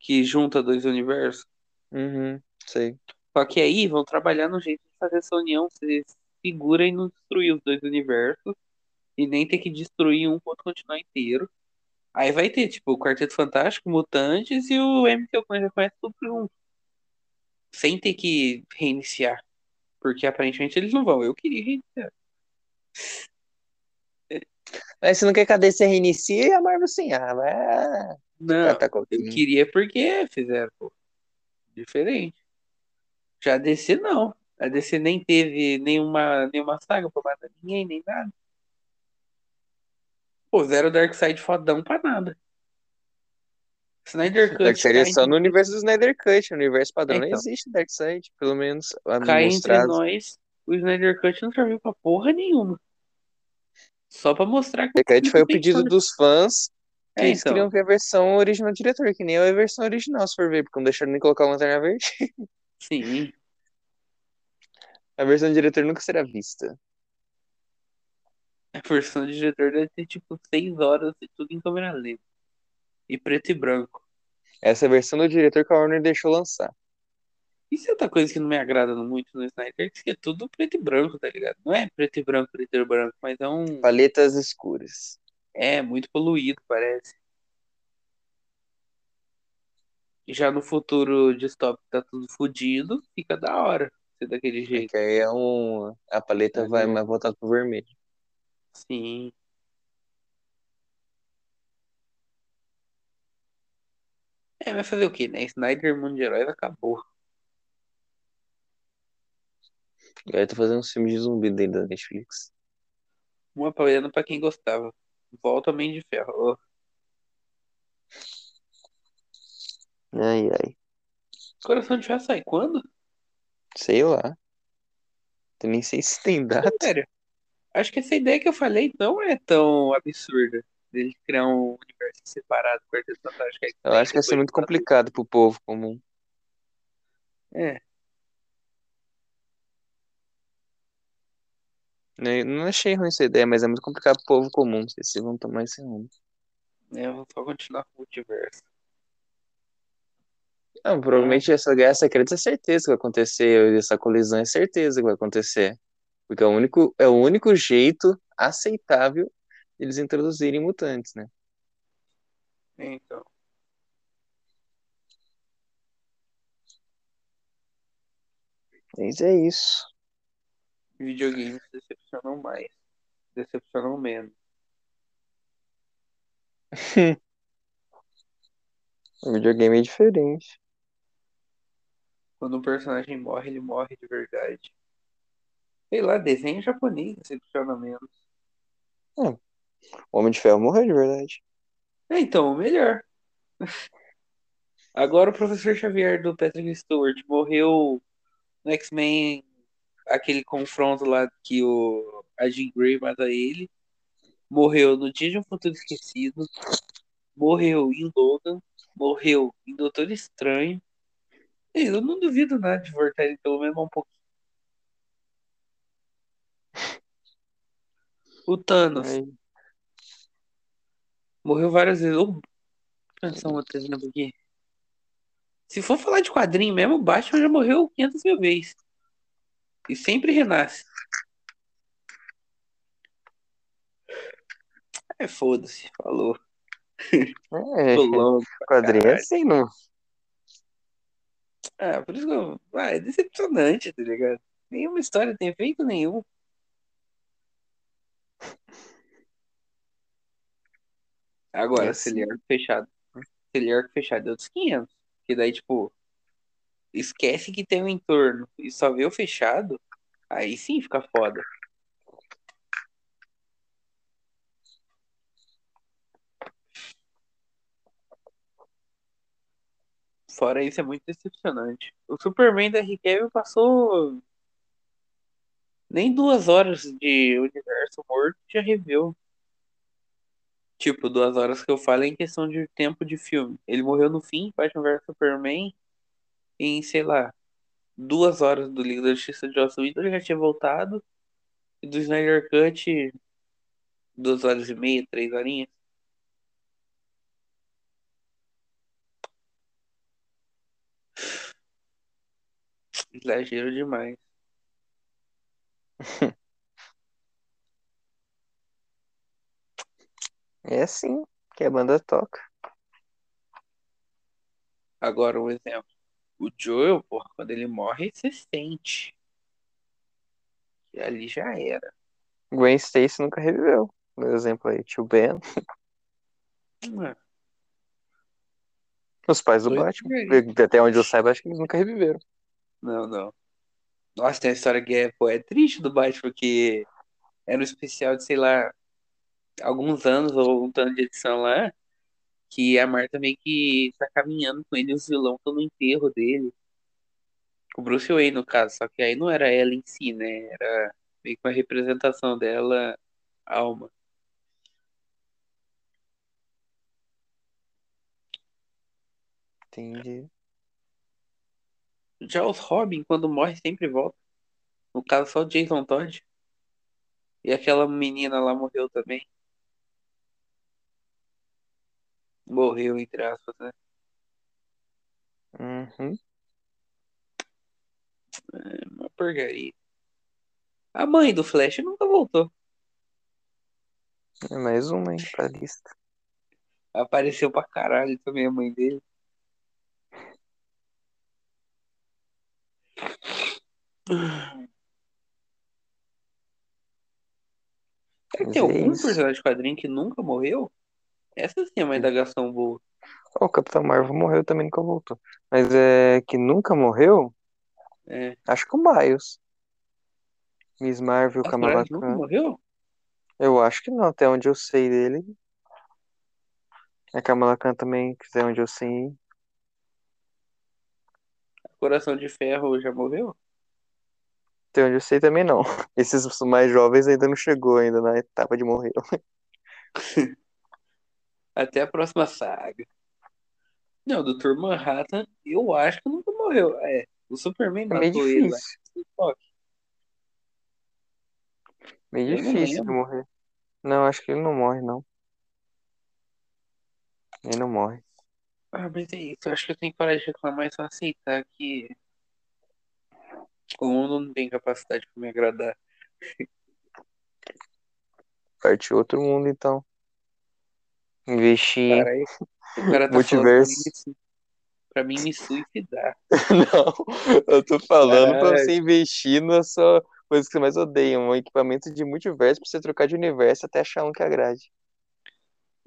Que junta dois universos. Uhum, sei. Só que aí vão trabalhar no jeito de fazer essa união ser segura e não destruir os dois universos. E nem ter que destruir um outro continuar inteiro. Aí vai ter, tipo, o Quarteto Fantástico, Mutantes e o MCU que já conhece tudo junto. Sem ter que reiniciar. Porque aparentemente eles não vão. Eu queria reiniciar. Mas se não quer que a DC reinicie, a Marvel sim. Ah, vai Não, catar eu coquinho. queria porque fizeram, pô. Diferente. Já DC não. A DC nem teve nenhuma, nenhuma saga pra matar ninguém, nem nada. Pô, zero Darkseid fodão pra nada. Snyder Cut Darkseid é só no universo do Snyder Cut. No universo padrão É, não então. existe Darkseid. Pelo menos a cai entre nós. O Snyder Cut não serviu pra porra nenhuma. Só pra mostrar que Darkseid foi o pedido dos fãs que É, eles então. queriam ver a versão original do diretor, que nem a versão original, se for ver, porque não deixaram nem colocar o Lanterna Verde. Sim. A versão do diretor nunca será vista. A versão do diretor deve ter tipo 6 horas e tudo em câmera lenta. E preto e branco. Essa é a versão do diretor que a Warner deixou lançar. Isso é outra coisa que não me agrada muito no Snyder, que é tudo preto e branco, tá ligado? Não é preto e branco, preto e branco, mas é um. Paletas escuras. É muito poluído, parece. Já no futuro distópico tá tudo fodido, fica da hora ser daquele É jeito. que aí é um. A paleta É, vai mais voltada pro vermelho. Sim. É, vai fazer o quê, né? Snyder Mundo de Heróis acabou. Agora tá fazendo uns filmes de zumbi dentro da Netflix. Um apoiando pra quem gostava. Volta Homem de Ferro. Ai, ai. Coração de Ferro sai quando? Sei lá. Eu nem sei se tem data. Sério. Acho que essa ideia que eu falei não é tão absurda. Dele criar um universo separado, Quarteto Fantástico. aí Eu acho que vai ser muito complicado pro povo comum. É, Né? Não achei ruim essa ideia, mas é muito complicado pro povo comum. Se vão tomar esse rumo. né, eu vou só continuar com o multiverso. Não, provavelmente essa guerra secreta é certeza que vai acontecer. Essa colisão é certeza que vai acontecer. Porque é o único, é o único jeito aceitável de eles introduzirem mutantes, né? Então. Mas é isso. Videogames decepcionam mais. Decepcionam menos. O videogame é diferente. Quando um personagem morre, ele morre de verdade. Sei lá, desenho japonês decepciona menos. O Homem de Ferro morreu de verdade. É, então, melhor. Agora o professor Xavier do Patrick Stewart morreu no X-Men, aquele confronto lá que o a Jean Grey mata ele. Morreu no Dia de um Futuro Esquecido. Morreu em Logan. Morreu em Doutor Estranho. E Eu não duvido nada de voltar ele pelo menos um pouquinho. O Thanos morreu várias vezes. Ô, Pensar um outro exemplo aqui. Se for falar de quadrinho mesmo, o Batman já morreu 500 mil vezes. E sempre renasce. É, foda-se. Falou. É, longo. quadrinho é caralho. assim, não. Ah, por isso que eu... ah, é decepcionante, tá ligado? Nenhuma história tem feito nenhum. Agora, se ele assim. arco fechado. Se ele é arco fechado, é outros 500. Que daí, tipo, esquece que tem um entorno e só vê o fechado, aí sim fica foda. Fora isso, é muito decepcionante. O Superman da Henry passou nem duas horas de universo morto já reviveu. Tipo, duas horas que eu falo em questão de tempo de filme. Ele morreu no fim, Batman vs Superman, em, sei lá, duas horas do Liga da Justiça de Joss Whedon, ele já tinha voltado. E do Snyder Cut, duas horas e meia, três horinhas. Exagero demais. É assim que a banda toca. Agora, um exemplo. O Joel, porra, quando ele morre, você sente. E ali já era. Gwen Stacy nunca reviveu. Meu exemplo aí, tio Ben. Mano, Os pais do Doido Batman. Até onde eu saiba, acho que eles nunca reviveram. Não, não. Nossa, tem uma história que é, pô, é triste do Batman, porque era um especial de, sei lá, alguns anos ou um tanto de edição lá, que a Marta meio que tá caminhando com ele os vilões estão no enterro dele. O Bruce Wayne, no caso, só que aí não era ela em si, né? Era meio que uma representação dela, alma. Entendi. Já os Robin, quando morre, sempre volta. No caso, só o Jason Todd. E aquela menina lá morreu também. Morreu, entre aspas, né? Uhum. É uma porcaria. A mãe do Flash nunca voltou. É mais uma, hein, pra lista. Apareceu pra caralho também a mãe dele. Será que tem é algum isso. personagem de quadrinho que nunca morreu? Essa sim é uma indagação boa. Ó, o Capitão Marvel morreu também, nunca voltou. Mas é que nunca morreu, É. acho que o Miles. Miss Marvel, Kamala Morales nunca Khan. morreu? Eu acho que não, até onde eu sei dele. A Kamala Khan também, até onde eu sei. Coração de Ferro já morreu? Até onde eu sei também não. Esses mais jovens ainda não chegou ainda na etapa de morrer. Até a próxima saga. Não, o Dr. Manhattan, eu acho que nunca morreu. É, o Superman É matou ele lá. difícil. Meio Eu difícil de morrer. Não, acho que ele não morre, não. Ele não morre. Ah, mas é isso. Eu acho que eu tenho que parar de reclamar e só aceitar que o mundo não tem capacidade pra me agradar. Parte outro mundo, então. Investir o cara tá pra multiverso. assim, pra mim me suicidar. Não, eu tô falando pra Caralho. você investir na sua coisa que você mais odeia, um equipamento de multiverso pra você trocar de universo até achar um que agrade.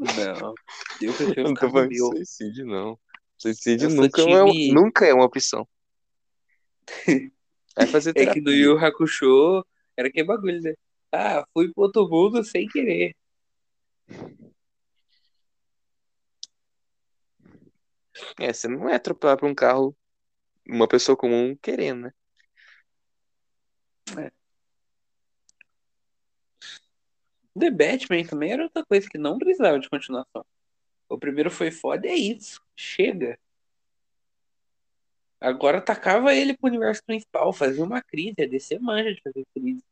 Não, eu prefiro não tô falando de suicídio, não. Suicídio nunca, é uma, time- nunca é uma opção. Vai fazer É que terapia. Yu Hakusho era que bagulho, né? Ah, fui pro outro mundo sem querer. É, você não é atropelar pra um carro, uma pessoa comum querendo, né? The Batman também era outra coisa que não precisava de continuação. O primeiro foi foda, é isso. Chega. Agora atacava ele pro universo principal, fazia uma crise, a DC manja de fazer crise.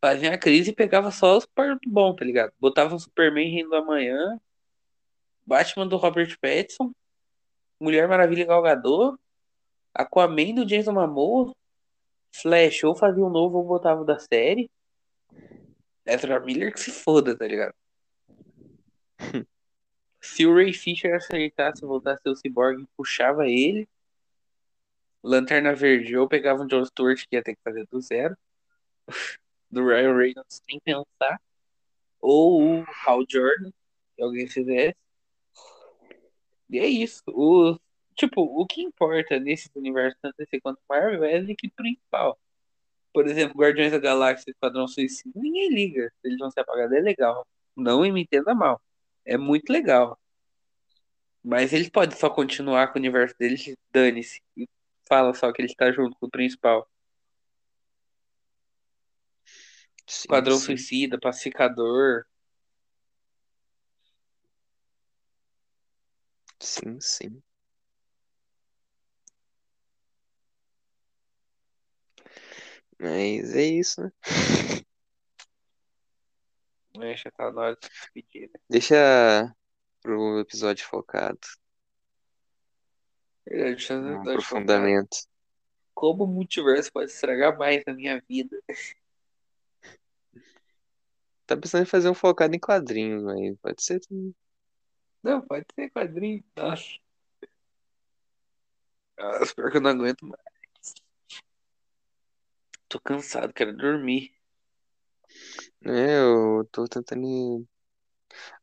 Fazia a crise e pegava só os partos bons, tá ligado? Botava um Superman Reino do Amanhã, Batman do Robert Pattinson, Mulher Maravilha Gal Gadot, Aquaman do Jason Momoa, Flash, ou fazia um novo ou botava da série. Ezra Miller que se foda, tá ligado? Se o Ray Fisher acertasse ser o Cyborg, puxava ele. Lanterna Verde, ou pegava um John Stewart que ia ter que fazer do zero. Do Ryan Reynolds sem pensar. Ou o Hal Jordan, que alguém fizesse. E é isso. O, tipo, o que importa nesse universo, tanto DC quanto Marvel, é a equipe principal. Por exemplo, Guardiões da Galáxia e Esquadrão Suicida, ninguém liga. Se eles vão ser apagados, é legal. Não me entenda mal. É muito legal. Mas eles podem só continuar com o universo deles, dane-se. E fala só que ele está junto com o principal. Sim, Esquadrão sim. Suicida, Pacificador. Sim, sim. Mas é isso, né? Já tá na hora de se despedir, né? Deixa pro episódio focado, Verdade, deixa um aprofundamento. Como o multiverso pode estragar mais a minha vida? Tá pensando em fazer um focado em quadrinhos, mas pode ser também. Não, pode ser quadrinho. Nossa. Nossa, pior que eu não aguento mais. Tô cansado, quero dormir. É, eu tô tentando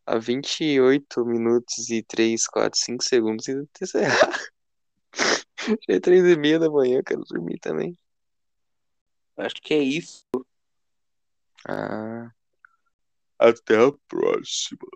a 28 minutos e 3, 4, 5 segundos e encerrar. Já é 3 e meia da manhã, eu quero dormir também. Acho que é isso. Ah. Até a próxima.